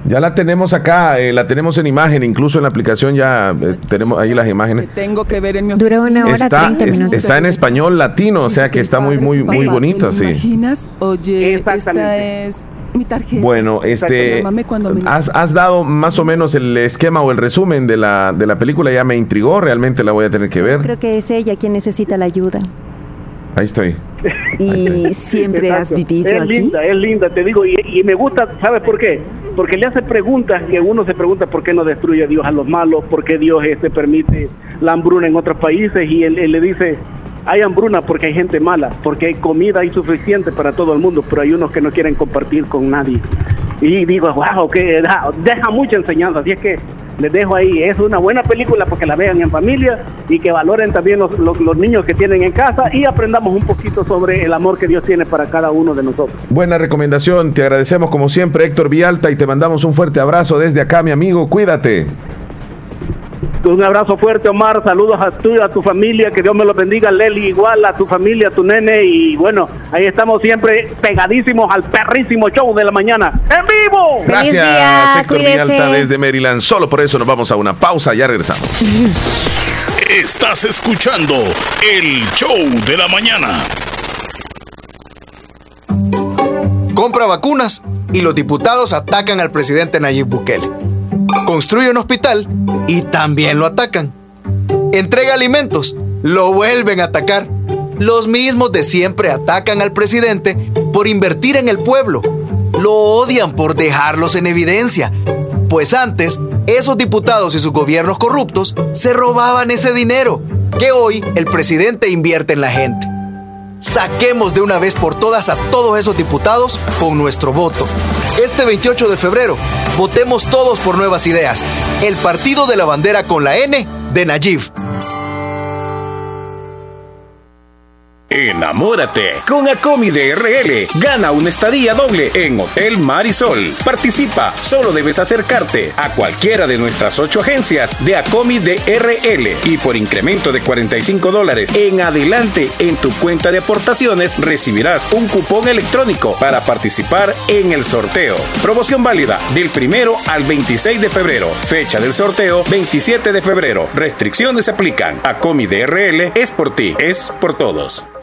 Ya la tenemos acá, eh, la tenemos en imagen, incluso en la aplicación ya eh, tenemos ahí las imágenes. Tengo que ver en mi Dura una hora está, minutos. está en español latino, o sea que está muy muy muy bonito, sí. imaginas? Oye, esta es mi tarjeta. Bueno, este has, has, dado más o menos el esquema o el resumen de la de la película, ya me intrigó, realmente la voy a tener que ver. Creo que es ella quien necesita la ayuda. Ahí estoy. Y siempre has vivido es linda, es linda, te digo, y, y, me gusta, ¿sabes por qué? Porque le hace preguntas que uno se pregunta por qué no destruye Dios a los malos, por qué Dios este permite la hambruna en otros países y él, le dice, hay hambruna porque hay gente mala, porque hay comida insuficiente para todo el mundo, pero hay unos que no quieren compartir con nadie. Y digo, wow, que deja, deja mucha enseñanza, así es que les dejo ahí. Es una buena película porque la vean en familia y que valoren también los, los, niños que tienen en casa y aprendamos un poquito sobre el amor que Dios tiene para cada uno de nosotros. Buena recomendación, te agradecemos como siempre Héctor Vialta y te mandamos un fuerte abrazo desde acá, mi amigo, cuídate. Un abrazo fuerte, Omar. Saludos a tu, a tu familia. Que Dios me los bendiga. Leli, igual a tu familia, a tu nene. Y bueno, ahí estamos siempre pegadísimos al perrísimo show de la mañana. ¡En vivo! Gracias, Héctor Villalta desde Maryland. Solo por eso nos vamos a una pausa. Ya regresamos. Estás escuchando el show de la mañana. Compra vacunas y los diputados atacan al presidente Nayib Bukele construye un hospital y también lo atacan. Entrega alimentos, lo vuelven a atacar. Los mismos de siempre atacan al presidente por invertir en el pueblo. Lo odian por dejarlos en evidencia. Pues antes, esos diputados y sus gobiernos corruptos se robaban ese dinero que hoy el presidente invierte en la gente. Saquemos de una vez por todas a todos esos diputados con nuestro voto. Este 28 de febrero, votemos todos por nuevas ideas. El partido de la bandera con la N de Nayib. Enamórate con Acomi de RL. Gana una estadía doble en Hotel Marisol. Participa, solo debes acercarte a cualquiera de nuestras ocho agencias de Acomi de RL y por incremento de 45 dólares en adelante en tu cuenta de aportaciones recibirás un cupón electrónico para participar en el sorteo. Promoción válida del primero al 26 de febrero. Fecha del sorteo 27 de febrero. Restricciones aplican. Acomi de RL es por ti, es por todos.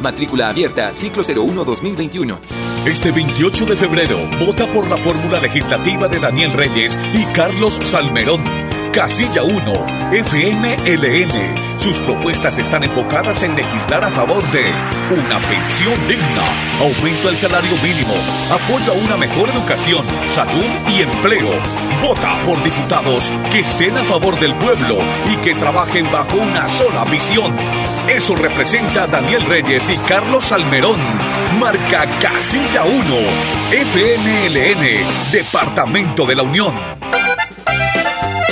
Matrícula abierta, ciclo 01 2021. Este 28 de febrero, vota por la fórmula legislativa de Daniel Reyes y Carlos Salmerón. Casilla 1, FMLN. Sus propuestas están enfocadas en legislar a favor de una pensión digna, aumento del salario mínimo, apoyo a una mejor educación, salud y empleo. Vota por diputados que estén a favor del pueblo y que trabajen bajo una sola visión. Eso representa Daniel Reyes y Carlos Salmerón. Marca Casilla 1, FMLN, Departamento de la Unión.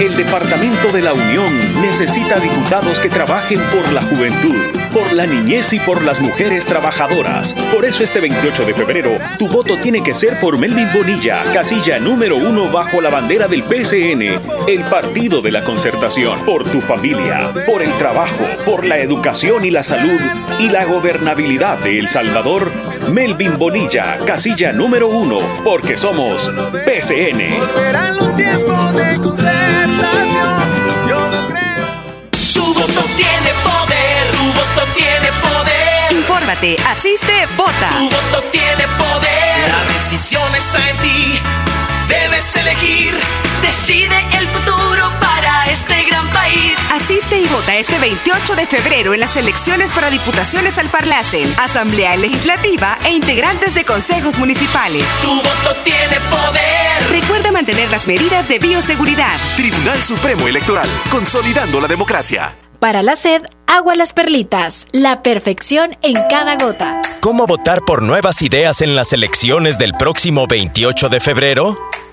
El Departamento de la Unión necesita diputados que trabajen por la juventud, por la niñez y por las mujeres trabajadoras. Por eso este 28 de febrero, tu voto tiene que ser por Melvin Bonilla, casilla número uno bajo la bandera del PCN, el Partido de la Concertación. Por tu familia, por el trabajo, por la educación y la salud y la gobernabilidad de El Salvador, Melvin Bonilla, casilla número uno, porque somos PCN. Tu voto tiene poder, tu voto tiene poder. Infórmate, asiste, vota. Tu voto tiene poder. La decisión está en ti. Debes elegir. Decide el futuro para este gran país. Asiste y vota este 28 de febrero en las elecciones para diputaciones al Parlacen, Asamblea Legislativa e integrantes de consejos municipales. Tu voto tiene poder. Recuerda mantener las medidas de bioseguridad. Tribunal Supremo Electoral, consolidando la democracia. Para la sed, agua las perlitas, la perfección en cada gota. ¿Cómo votar por nuevas ideas en las elecciones del próximo 28 de febrero?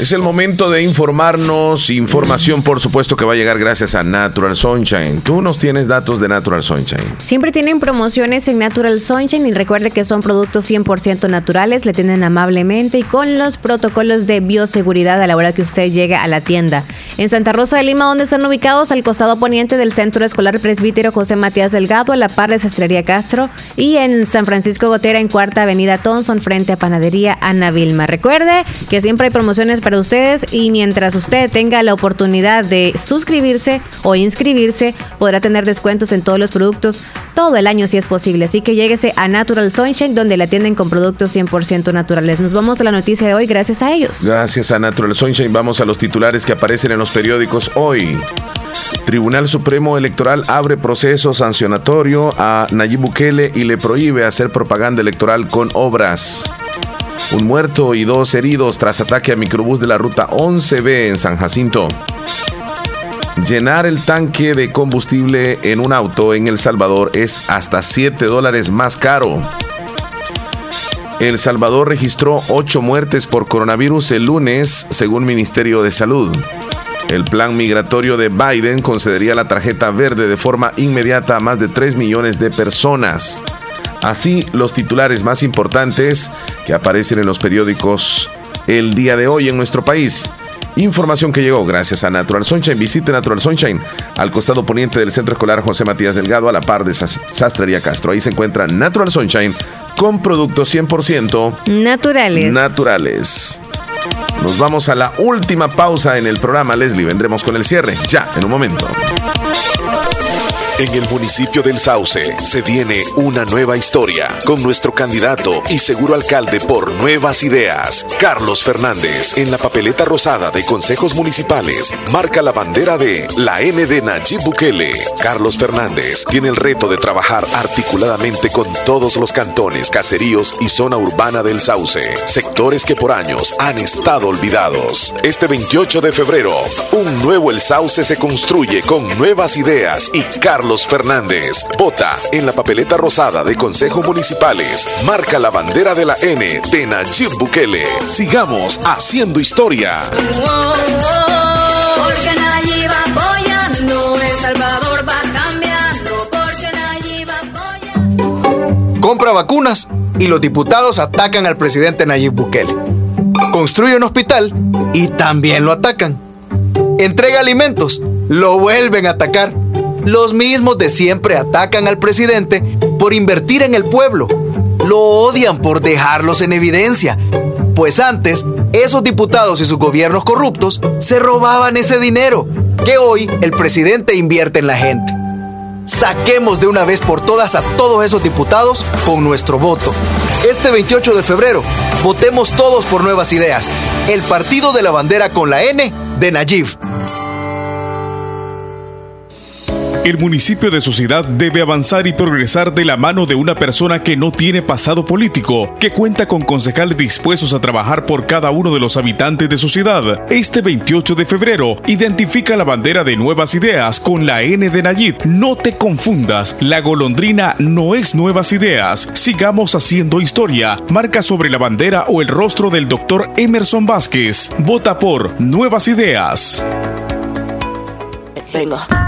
Es el momento de informarnos. Información, por supuesto, que va a llegar gracias a Natural Sunshine. Tú nos tienes datos de Natural Sunshine. Siempre tienen promociones en Natural Sunshine y recuerde que son productos 100% naturales. Le tienen amablemente y con los protocolos de bioseguridad a la hora que usted llegue a la tienda. En Santa Rosa de Lima, donde están ubicados al costado poniente del Centro Escolar Presbítero José Matías Delgado, a la par de Sastrería Castro. Y en San Francisco Gotera, en Cuarta Avenida Thompson, frente a Panadería Ana Vilma. Recuerde que siempre hay promociones para ustedes y mientras usted tenga la oportunidad de suscribirse o inscribirse, podrá tener descuentos en todos los productos todo el año si es posible. Así que lléguese a Natural Sunshine, donde la atienden con productos 100% naturales. Nos vamos a la noticia de hoy gracias a ellos. Gracias a Natural Sunshine. Vamos a los titulares que aparecen en los periódicos hoy. Tribunal Supremo Electoral abre proceso sancionatorio a Nayib Bukele y le prohíbe hacer propaganda electoral con obras. Un muerto y dos heridos tras ataque a microbús de la ruta 11B en San Jacinto. Llenar el tanque de combustible en un auto en El Salvador es hasta 7 dólares más caro. El Salvador registró 8 muertes por coronavirus el lunes, según Ministerio de Salud. El plan migratorio de Biden concedería la tarjeta verde de forma inmediata a más de 3 millones de personas. Así, los titulares más importantes que aparecen en los periódicos el día de hoy en nuestro país. Información que llegó gracias a Natural Sunshine. Visite Natural Sunshine al costado poniente del Centro Escolar José Matías Delgado a la par de Sastrería Castro. Ahí se encuentra Natural Sunshine con productos 100% naturales. Naturales. Nos vamos a la última pausa en el programa, Leslie. Vendremos con el cierre ya en un momento. En el municipio del Sauce se viene una nueva historia con nuestro candidato y seguro alcalde por Nuevas Ideas, Carlos Fernández. En la papeleta rosada de consejos municipales marca la bandera de la N de Nayib Bukele. Carlos Fernández tiene el reto de trabajar articuladamente con todos los cantones, caseríos y zona urbana del Sauce, sectores que por años han estado olvidados. Este 28 de febrero, un nuevo El Sauce se construye con nuevas ideas y Carlos Fernández. Vota en la papeleta rosada de Consejo Municipales. Marca la bandera de la N de Nayib Bukele. Sigamos haciendo historia. Compra vacunas y los diputados atacan al presidente Nayib Bukele. Construye un hospital y también lo atacan. Entrega alimentos, lo vuelven a atacar los mismos de siempre atacan al presidente por invertir en el pueblo. Lo odian por dejarlos en evidencia. Pues antes, esos diputados y sus gobiernos corruptos se robaban ese dinero que hoy el presidente invierte en la gente. Saquemos de una vez por todas a todos esos diputados con nuestro voto. Este 28 de febrero, votemos todos por nuevas ideas. El partido de la bandera con la N de Nayib. El municipio de su ciudad debe avanzar y progresar de la mano de una persona que no tiene pasado político, que cuenta con concejales dispuestos a trabajar por cada uno de los habitantes de su ciudad. Este 28 de febrero, identifica la bandera de Nuevas Ideas con la N de Nayib. No te confundas, la golondrina no es Nuevas Ideas. Sigamos haciendo historia. Marca sobre la bandera o el rostro del doctor Emerson Vázquez. Vota por Nuevas Ideas. Venga.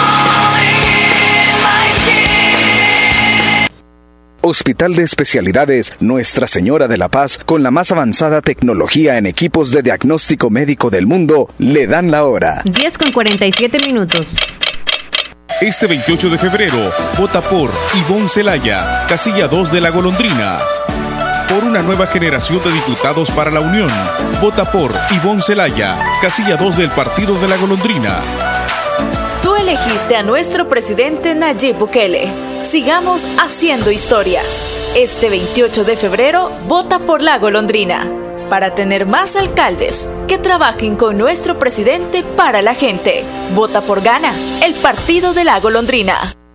Hospital de Especialidades Nuestra Señora de la Paz, con la más avanzada tecnología en equipos de diagnóstico médico del mundo, le dan la hora. 10 con 47 minutos. Este 28 de febrero, vota por Ivonne Celaya, casilla 2 de la Golondrina. Por una nueva generación de diputados para la Unión, vota por Ivonne Celaya, casilla 2 del Partido de la Golondrina. Tú elegiste a nuestro presidente Nayib Bukele. Sigamos haciendo historia. Este 28 de febrero, vota por la golondrina. Para tener más alcaldes que trabajen con nuestro presidente para la gente. Vota por Gana, el partido de la golondrina.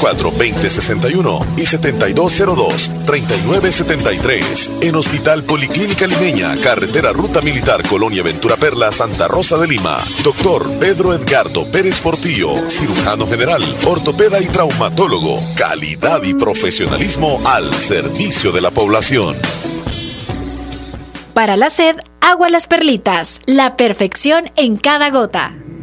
2061 y 7202-3973. En Hospital Policlínica Limeña, Carretera Ruta Militar Colonia Ventura Perla, Santa Rosa de Lima. Doctor Pedro Edgardo Pérez Portillo, cirujano general, ortopeda y traumatólogo. Calidad y profesionalismo al servicio de la población. Para la sed, agua las perlitas. La perfección en cada gota.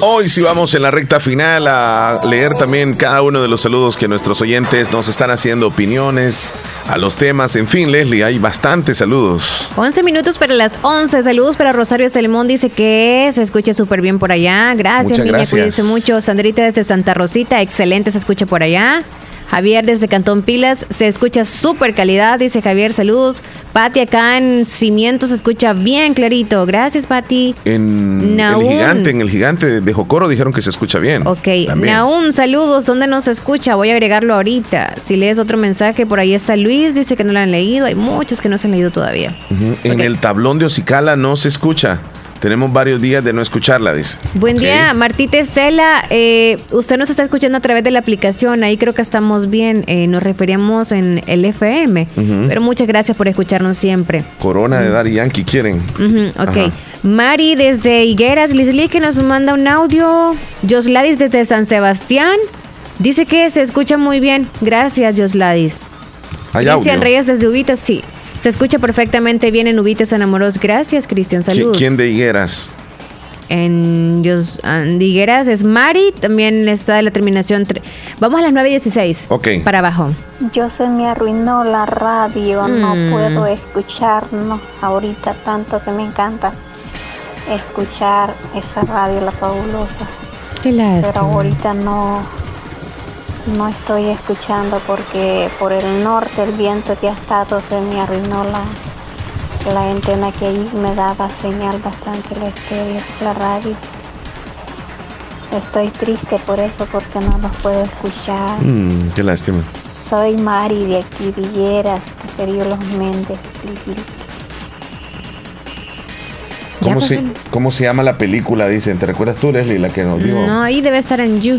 Hoy sí vamos en la recta final a leer también cada uno de los saludos que nuestros oyentes nos están haciendo opiniones a los temas. En fin, Leslie, hay bastantes saludos. 11 minutos para las 11. Saludos para Rosario Salmón. Dice que se escucha súper bien por allá. Gracias, niña. Gracias. Cuídense mucho. Sandrita desde Santa Rosita. Excelente, se escucha por allá. Javier desde Cantón Pilas, se escucha súper calidad, dice Javier, saludos. Pati acá en Cimientos se escucha bien clarito. Gracias, Pati. En el gigante, en el gigante de Jocoro dijeron que se escucha bien. Ok. Naún, saludos. ¿Dónde nos escucha? Voy a agregarlo ahorita. Si lees otro mensaje, por ahí está Luis, dice que no lo han leído. Hay muchos que no se han leído todavía. En el tablón de Ocicala no se escucha. Tenemos varios días de no escucharla, dice. Buen día, Martita Estela. Eh, usted nos está escuchando a través de la aplicación. Ahí creo que estamos bien. Eh, nos referíamos en el FM. Pero muchas gracias por escucharnos siempre. Corona de Dari Yankee quieren. ok. Mari desde Higueras, Lisli que nos manda un audio. Josladis desde San Sebastián. Dice que se escucha muy bien. Gracias, Josladis. Cristian Reyes desde Ubitas, sí. Se escucha perfectamente bien en Ubites Enamoros. Gracias, Cristian. Saludos. ¿Quién de Higueras? En Dios, Higueras es Mari, también está de la terminación. Vamos a las 9.16. Ok. Para abajo. Yo se me arruinó la radio, no mm. puedo escucharnos ahorita tanto que me encanta escuchar esa radio, la fabulosa. Qué lástima. Pero ahorita no, no estoy escuchando porque por el norte el viento que ha estado se me arruinó la, la antena que ahí me daba señal bastante la estéreo, la radio. Estoy triste por eso porque no los puedo escuchar. Mm, qué lástima. Soy Mari de aquí Villeras, Caserío Los Méndez. ¿Cómo se, ¿Cómo se llama la película? Dicen, ¿te recuerdas tú, Leslie, la que nos dijo? No, ahí debe estar en You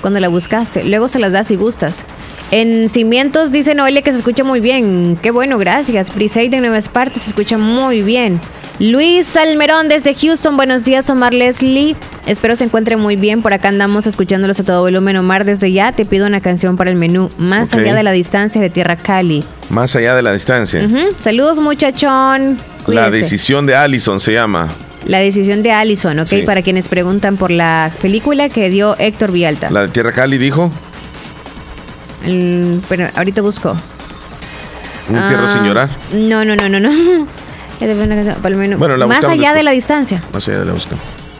cuando la buscaste. Luego se las das si gustas. En Cimientos dice Noelia que se escucha muy bien. Qué bueno, gracias. Briseid de Nueva Esparta se escucha muy bien. Luis Salmerón desde Houston, buenos días Omar Leslie. Espero se encuentre muy bien. Por acá andamos escuchándolos a todo volumen. Omar, desde ya te pido una canción para el menú. Más allá de la distancia de Tierra Cali. Más allá de la distancia. Saludos muchachón. La decisión de Allison se llama. La decisión de Allison, ¿ok? Para quienes preguntan por la película que dio Héctor Vialta. ¿La de Tierra Cali dijo? pero ahorita busco. ¿Un tierra sin llorar? No, no, no, no, no. (laughs) Bueno, más allá de la distancia. Más allá de la busca.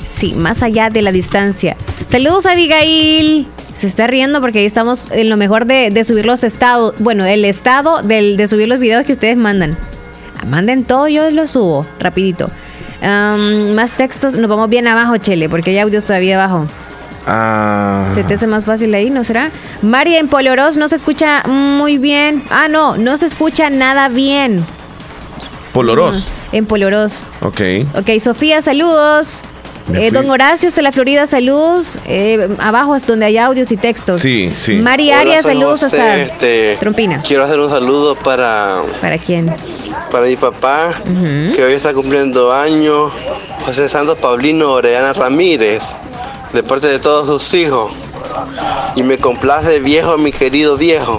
Sí, más allá de la distancia. Saludos a Abigail. Se está riendo porque ahí estamos en lo mejor de, subir los estados. Bueno, el estado del, de subir los videos que ustedes mandan. Manden todo, yo los subo rapidito más textos, nos vamos bien abajo, Chele, porque hay audios todavía abajo. Ah. Se te hace más fácil ahí, ¿no será? María en Poloros no se escucha muy bien. Ah, no, no se escucha nada bien. Poloros. en Poloros. Ok. Ok, Sofía, saludos. Eh, don Horacio de la Florida, saludos. Eh, abajo es donde hay audios y textos. Sí, sí. Mari Arias, saludos hasta este, Trompina. Quiero hacer un saludo para. ¿Para quién? Para mi papá, que hoy está cumpliendo años. José Santos Paulino Orellana Ramírez, de parte de todos sus hijos. Y me complace viejo, mi querido viejo.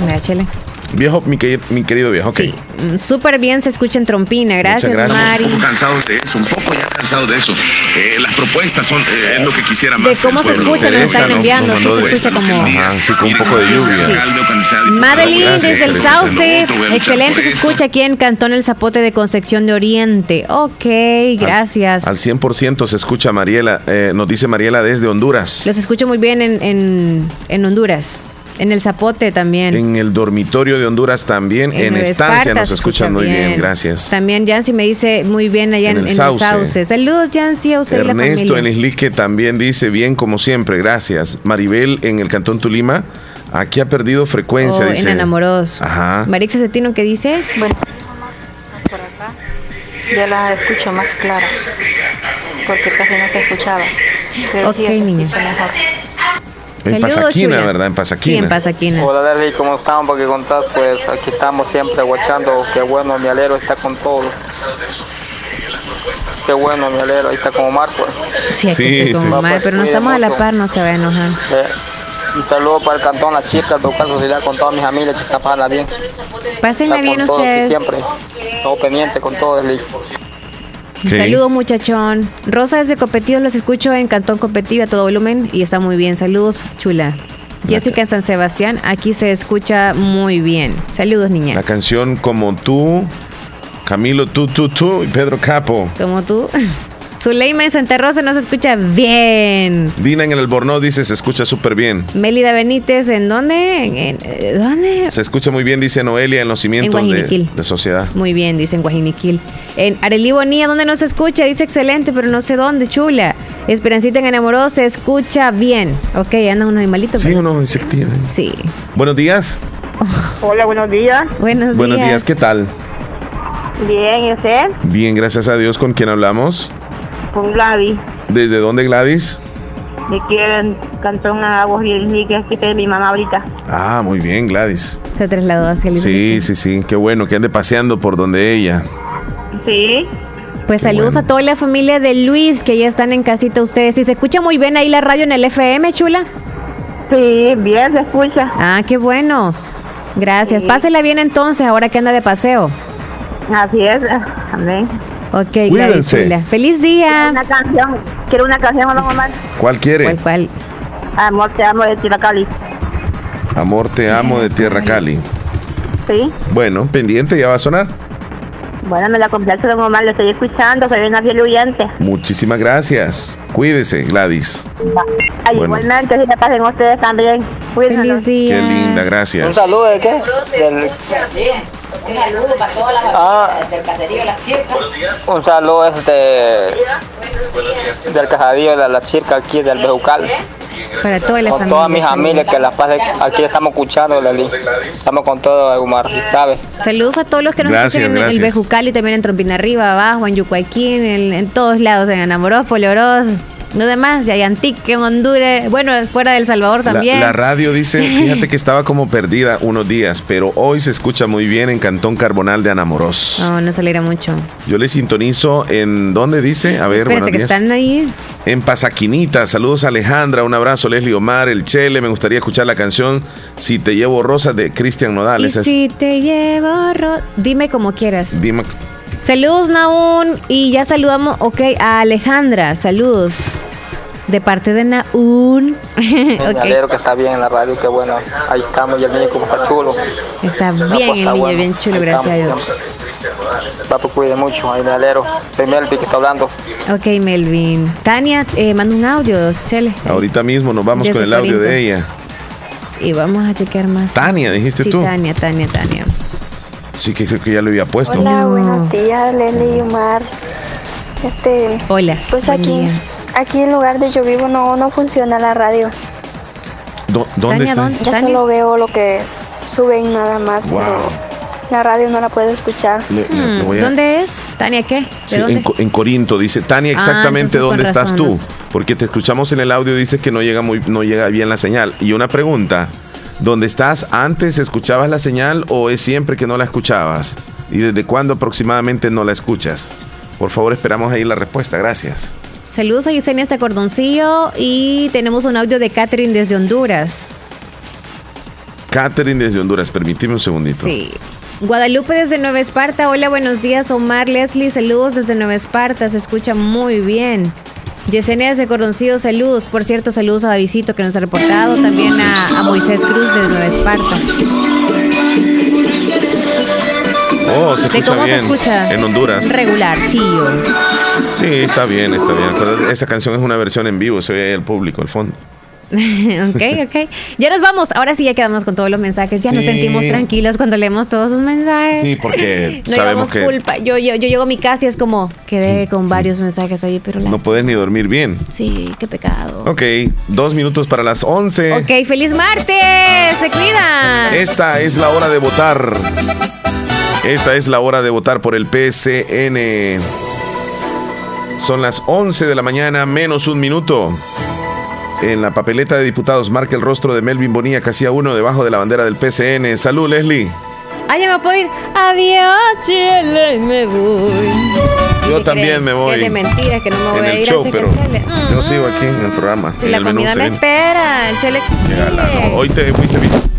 Mira, chele. Viejo, mi, querido viejo, ok. Sí, súper bien se escucha en Trompina, gracias, gracias. Mari. Un poco cansados de eso, un poco ya cansados de eso. Eh, las propuestas son eh, lo que quisiera más. De cómo se escucha, nos están enviando, sí, se escucha como... sí, con un poco de lluvia. Madeline desde el Sauce, excelente se escucha aquí en Cantón El Zapote de Concepción de Oriente. Ok, gracias. Al, 100% se escucha Mariela, eh, nos dice Mariela desde Honduras. Los escucho muy bien en, en, en Honduras. En el Zapote también. En el dormitorio de Honduras también. En, estancia nos escuchan muy bien. gracias. También Yancy me dice muy bien allá en, el, sauce. Saludos, Yancy, a usted Ernesto en Islique también dice bien como siempre, gracias. Maribel en el Cantón Tulima, aquí ha perdido frecuencia. Oh, dice. En Enamoros. Ajá. Marixa Cetino, ¿qué dice? Bueno, por acá ya la escucho más clara, porque casi no se escuchaba. Pero ok, niña. En Pasaquina, ¿verdad? En Pasaquina. Sí, en Pasaquina. Hola, Derry, ¿cómo estamos? ¿Por qué contás? Pues aquí estamos siempre guachando. Qué bueno, mi alero está con todos. Qué bueno, mi alero, ahí está como Marco. Sí, aquí sí, como Mar, pero no estamos a la par, no se va a enojar. Eh, un saludo para el cantón La Chica, tocar sociedad con todas mis amigas que pasando bien. Pásenla bien ustedes. Siempre, todo pendiente con todo, Derry. Saludos, muchachón. Rosa desde Copetillo, los escucho en Cantón Copetillo a todo volumen y está muy bien. Saludos, chula. Jessica en San Sebastián, aquí se escucha muy bien. Saludos, niña. La canción Como tú, Camilo, tú, tú, tú y Pedro Capo. Como tú. (laughs) Zuleima en Santa Rosa no se escucha bien. Dina en el Albornoz dice se escucha súper bien. Mélida Benítez, ¿en dónde? ¿En, dónde? Se escucha muy bien, dice Noelia, en los cimientos de, de, sociedad. Muy bien, dice en Guajiniquil. En Arelí Bonía, ¿dónde no se escucha? Dice excelente, pero no sé dónde, chula. Esperancita en enamoró se escucha bien. Ok, anda unos animalitos. Sí, unos insectos. Sí. Buenos días. Hola, buenos días. Buenos días. Buenos días, ¿qué tal? Bien, ¿y usted? Bien, gracias a Dios. ¿Con quién hablamos? Con Gladys. ¿Desde dónde Gladys? De aquí en Cantón Aguas y que aquí de mi mamá ahorita. Ah, muy bien, Gladys. Se trasladó hacia el Sí, sí, sí, qué bueno que ande paseando por donde ella. Sí. Pues saludos a toda la familia de Luis que ya están en casita ustedes. ¿Y se escucha muy bien ahí la radio en el FM, chula? Sí, bien se escucha. Ah, qué bueno. Gracias. Pásela bien entonces, ahora que anda de paseo. Así es. Amén. Ok, Cuídense. Feliz día. Quiero una canción, quiero una canción, mamá. ¿Cuál quiere? ¿Cuál, cuál? Amor, te amo de Tierra Cali. Amor, te amo de Tierra Cali. Sí. Bueno, pendiente, ya va a sonar. Bueno, me la complace de mamá, lo estoy escuchando, soy una fiel oyente. Muchísimas gracias. Cuídese, Gladys. Ay, Igualmente, si me pasen ustedes también. Feliz día. Qué linda, gracias. ¿Un saludo de qué? Del... Un saludo para toda la ah, del caserío La Circa. Un saludo este del caserío de La Circa aquí del Bejucal. Para toda la con todas mis familias que las pasen aquí estamos escuchando, Leli. Estamos con todo, Omar, ¿sabes? Saludos a todos los que nos escuchan en el Bejucal y también en Trompina Arriba, abajo, en Yucuayquín, en, en todos lados, en Anamorós, Polioros. No demás, Yayantic, en Honduras, bueno, fuera del Salvador también. La, radio dice, (laughs) fíjate que estaba como perdida unos días, pero hoy se escucha muy bien en Cantón Carbonal de Anamoros. No, no se mucho. Yo le sintonizo en, ¿dónde dice? A ver, Espérate, que están ahí. En Pasaquinita. Saludos a Alejandra, un abrazo, Leslie Omar, el Chele. Me gustaría escuchar la canción Si te llevo rosa de Cristian Nodal. si te llevo rosa, dime como quieras. Dime. Saludos, Naún. Y ya saludamos, ok, a Alejandra. Saludos. De parte de Naún. (laughs) okay. Me alegro que está bien en la radio, que bueno. Ahí estamos y el niño como está chulo. Está bien el niño, bien chulo, gracias a Dios. Papu, cuide mucho, ahí me alegro. Soy Melvin que está hablando. Ok, Melvin. Tania, eh, manda un audio, Chele. Ahorita mismo nos vamos con el audio de ella. Y vamos a chequear más. Tania, dijiste sí, tú. Tania, Tania, Tania. Sí, que creo que ya lo había puesto. Hola, buenos días, Leli y Omar. Este. Hola. Pues aquí. Aquí en lugar de yo vivo no, no funciona la radio. ¿Dónde está? Ya solo veo lo que suben nada más, la radio no la puedo escuchar. Hmm, ¿Dónde es? Tania, ¿qué? En, Corinto, dice Tania, ah, exactamente dónde estás tú. Porque te escuchamos en el audio, dice que no llega, muy, no llega bien la señal. Y una pregunta, ¿dónde estás antes escuchabas la señal o es siempre que no la escuchabas? ¿Y desde cuándo aproximadamente no la escuchas? Por favor, esperamos ahí la respuesta. Gracias. Saludos a Yesenia hasta Cordoncillo y tenemos un audio de Catherine desde Honduras. Catherine desde Honduras, permíteme un segundito. Sí. Guadalupe desde Nueva Esparta, hola, buenos días. Omar Leslie, saludos desde Nueva Esparta, se escucha muy bien. Yesenia desde Cordoncillo, saludos. Por cierto, saludos a Davidito que nos ha reportado, también a, Moisés Cruz desde Nueva Esparta. Se escucha cómo bien. se escucha? En Honduras. Regular, sí. Sí, está bien, está bien. Esa canción es una versión en vivo, se ve el público, el fondo. (laughs) ok, ok. Ya nos vamos. Ahora sí ya quedamos con todos los mensajes. Ya nos sentimos tranquilos cuando leemos todos sus mensajes. Sí, porque (laughs) sabemos que culpa. Yo, yo, yo llego a mi casa y es como quedé con varios mensajes ahí, pero no puedes ni dormir bien. Sí, qué pecado. Ok, dos minutos para las once. Ok, feliz martes. Se cuidan. Esta es la hora de votar. Esta es la hora de votar por el PCN. Son las 11 de la mañana, menos un minuto. En la papeleta de diputados marca el rostro de Melvin Bonilla, casi uno debajo de la bandera del PCN. Salud, Leslie. Ay, ya me puedo ir. Adiós, Chile, me voy. Yo también me voy. Es de mentira que no me voy en a ir. En el show, pero yo sigo aquí en el programa. Y la comida me espera, el chile. Hoy te fuiste bien.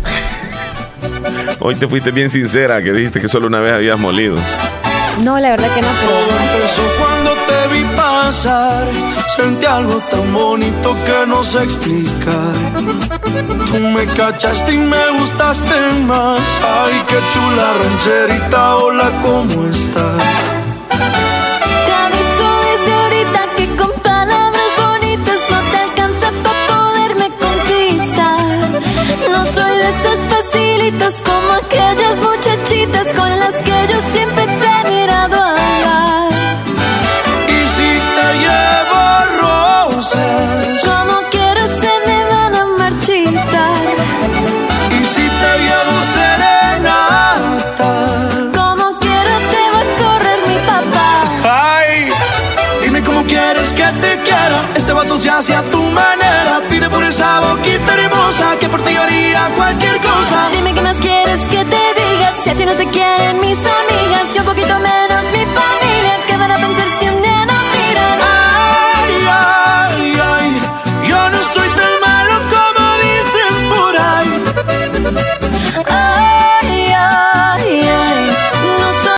Hoy te fuiste bien sincera, que dijiste que solo una vez habías molido. No, la verdad que no, pero. pasar, sentí algo tan bonito que no sé explicar. Tú me cachaste y me gustaste más. Ay, qué chula rancherita, hola, ¿cómo estás? Te aviso desde ahorita como aquellas muchachitas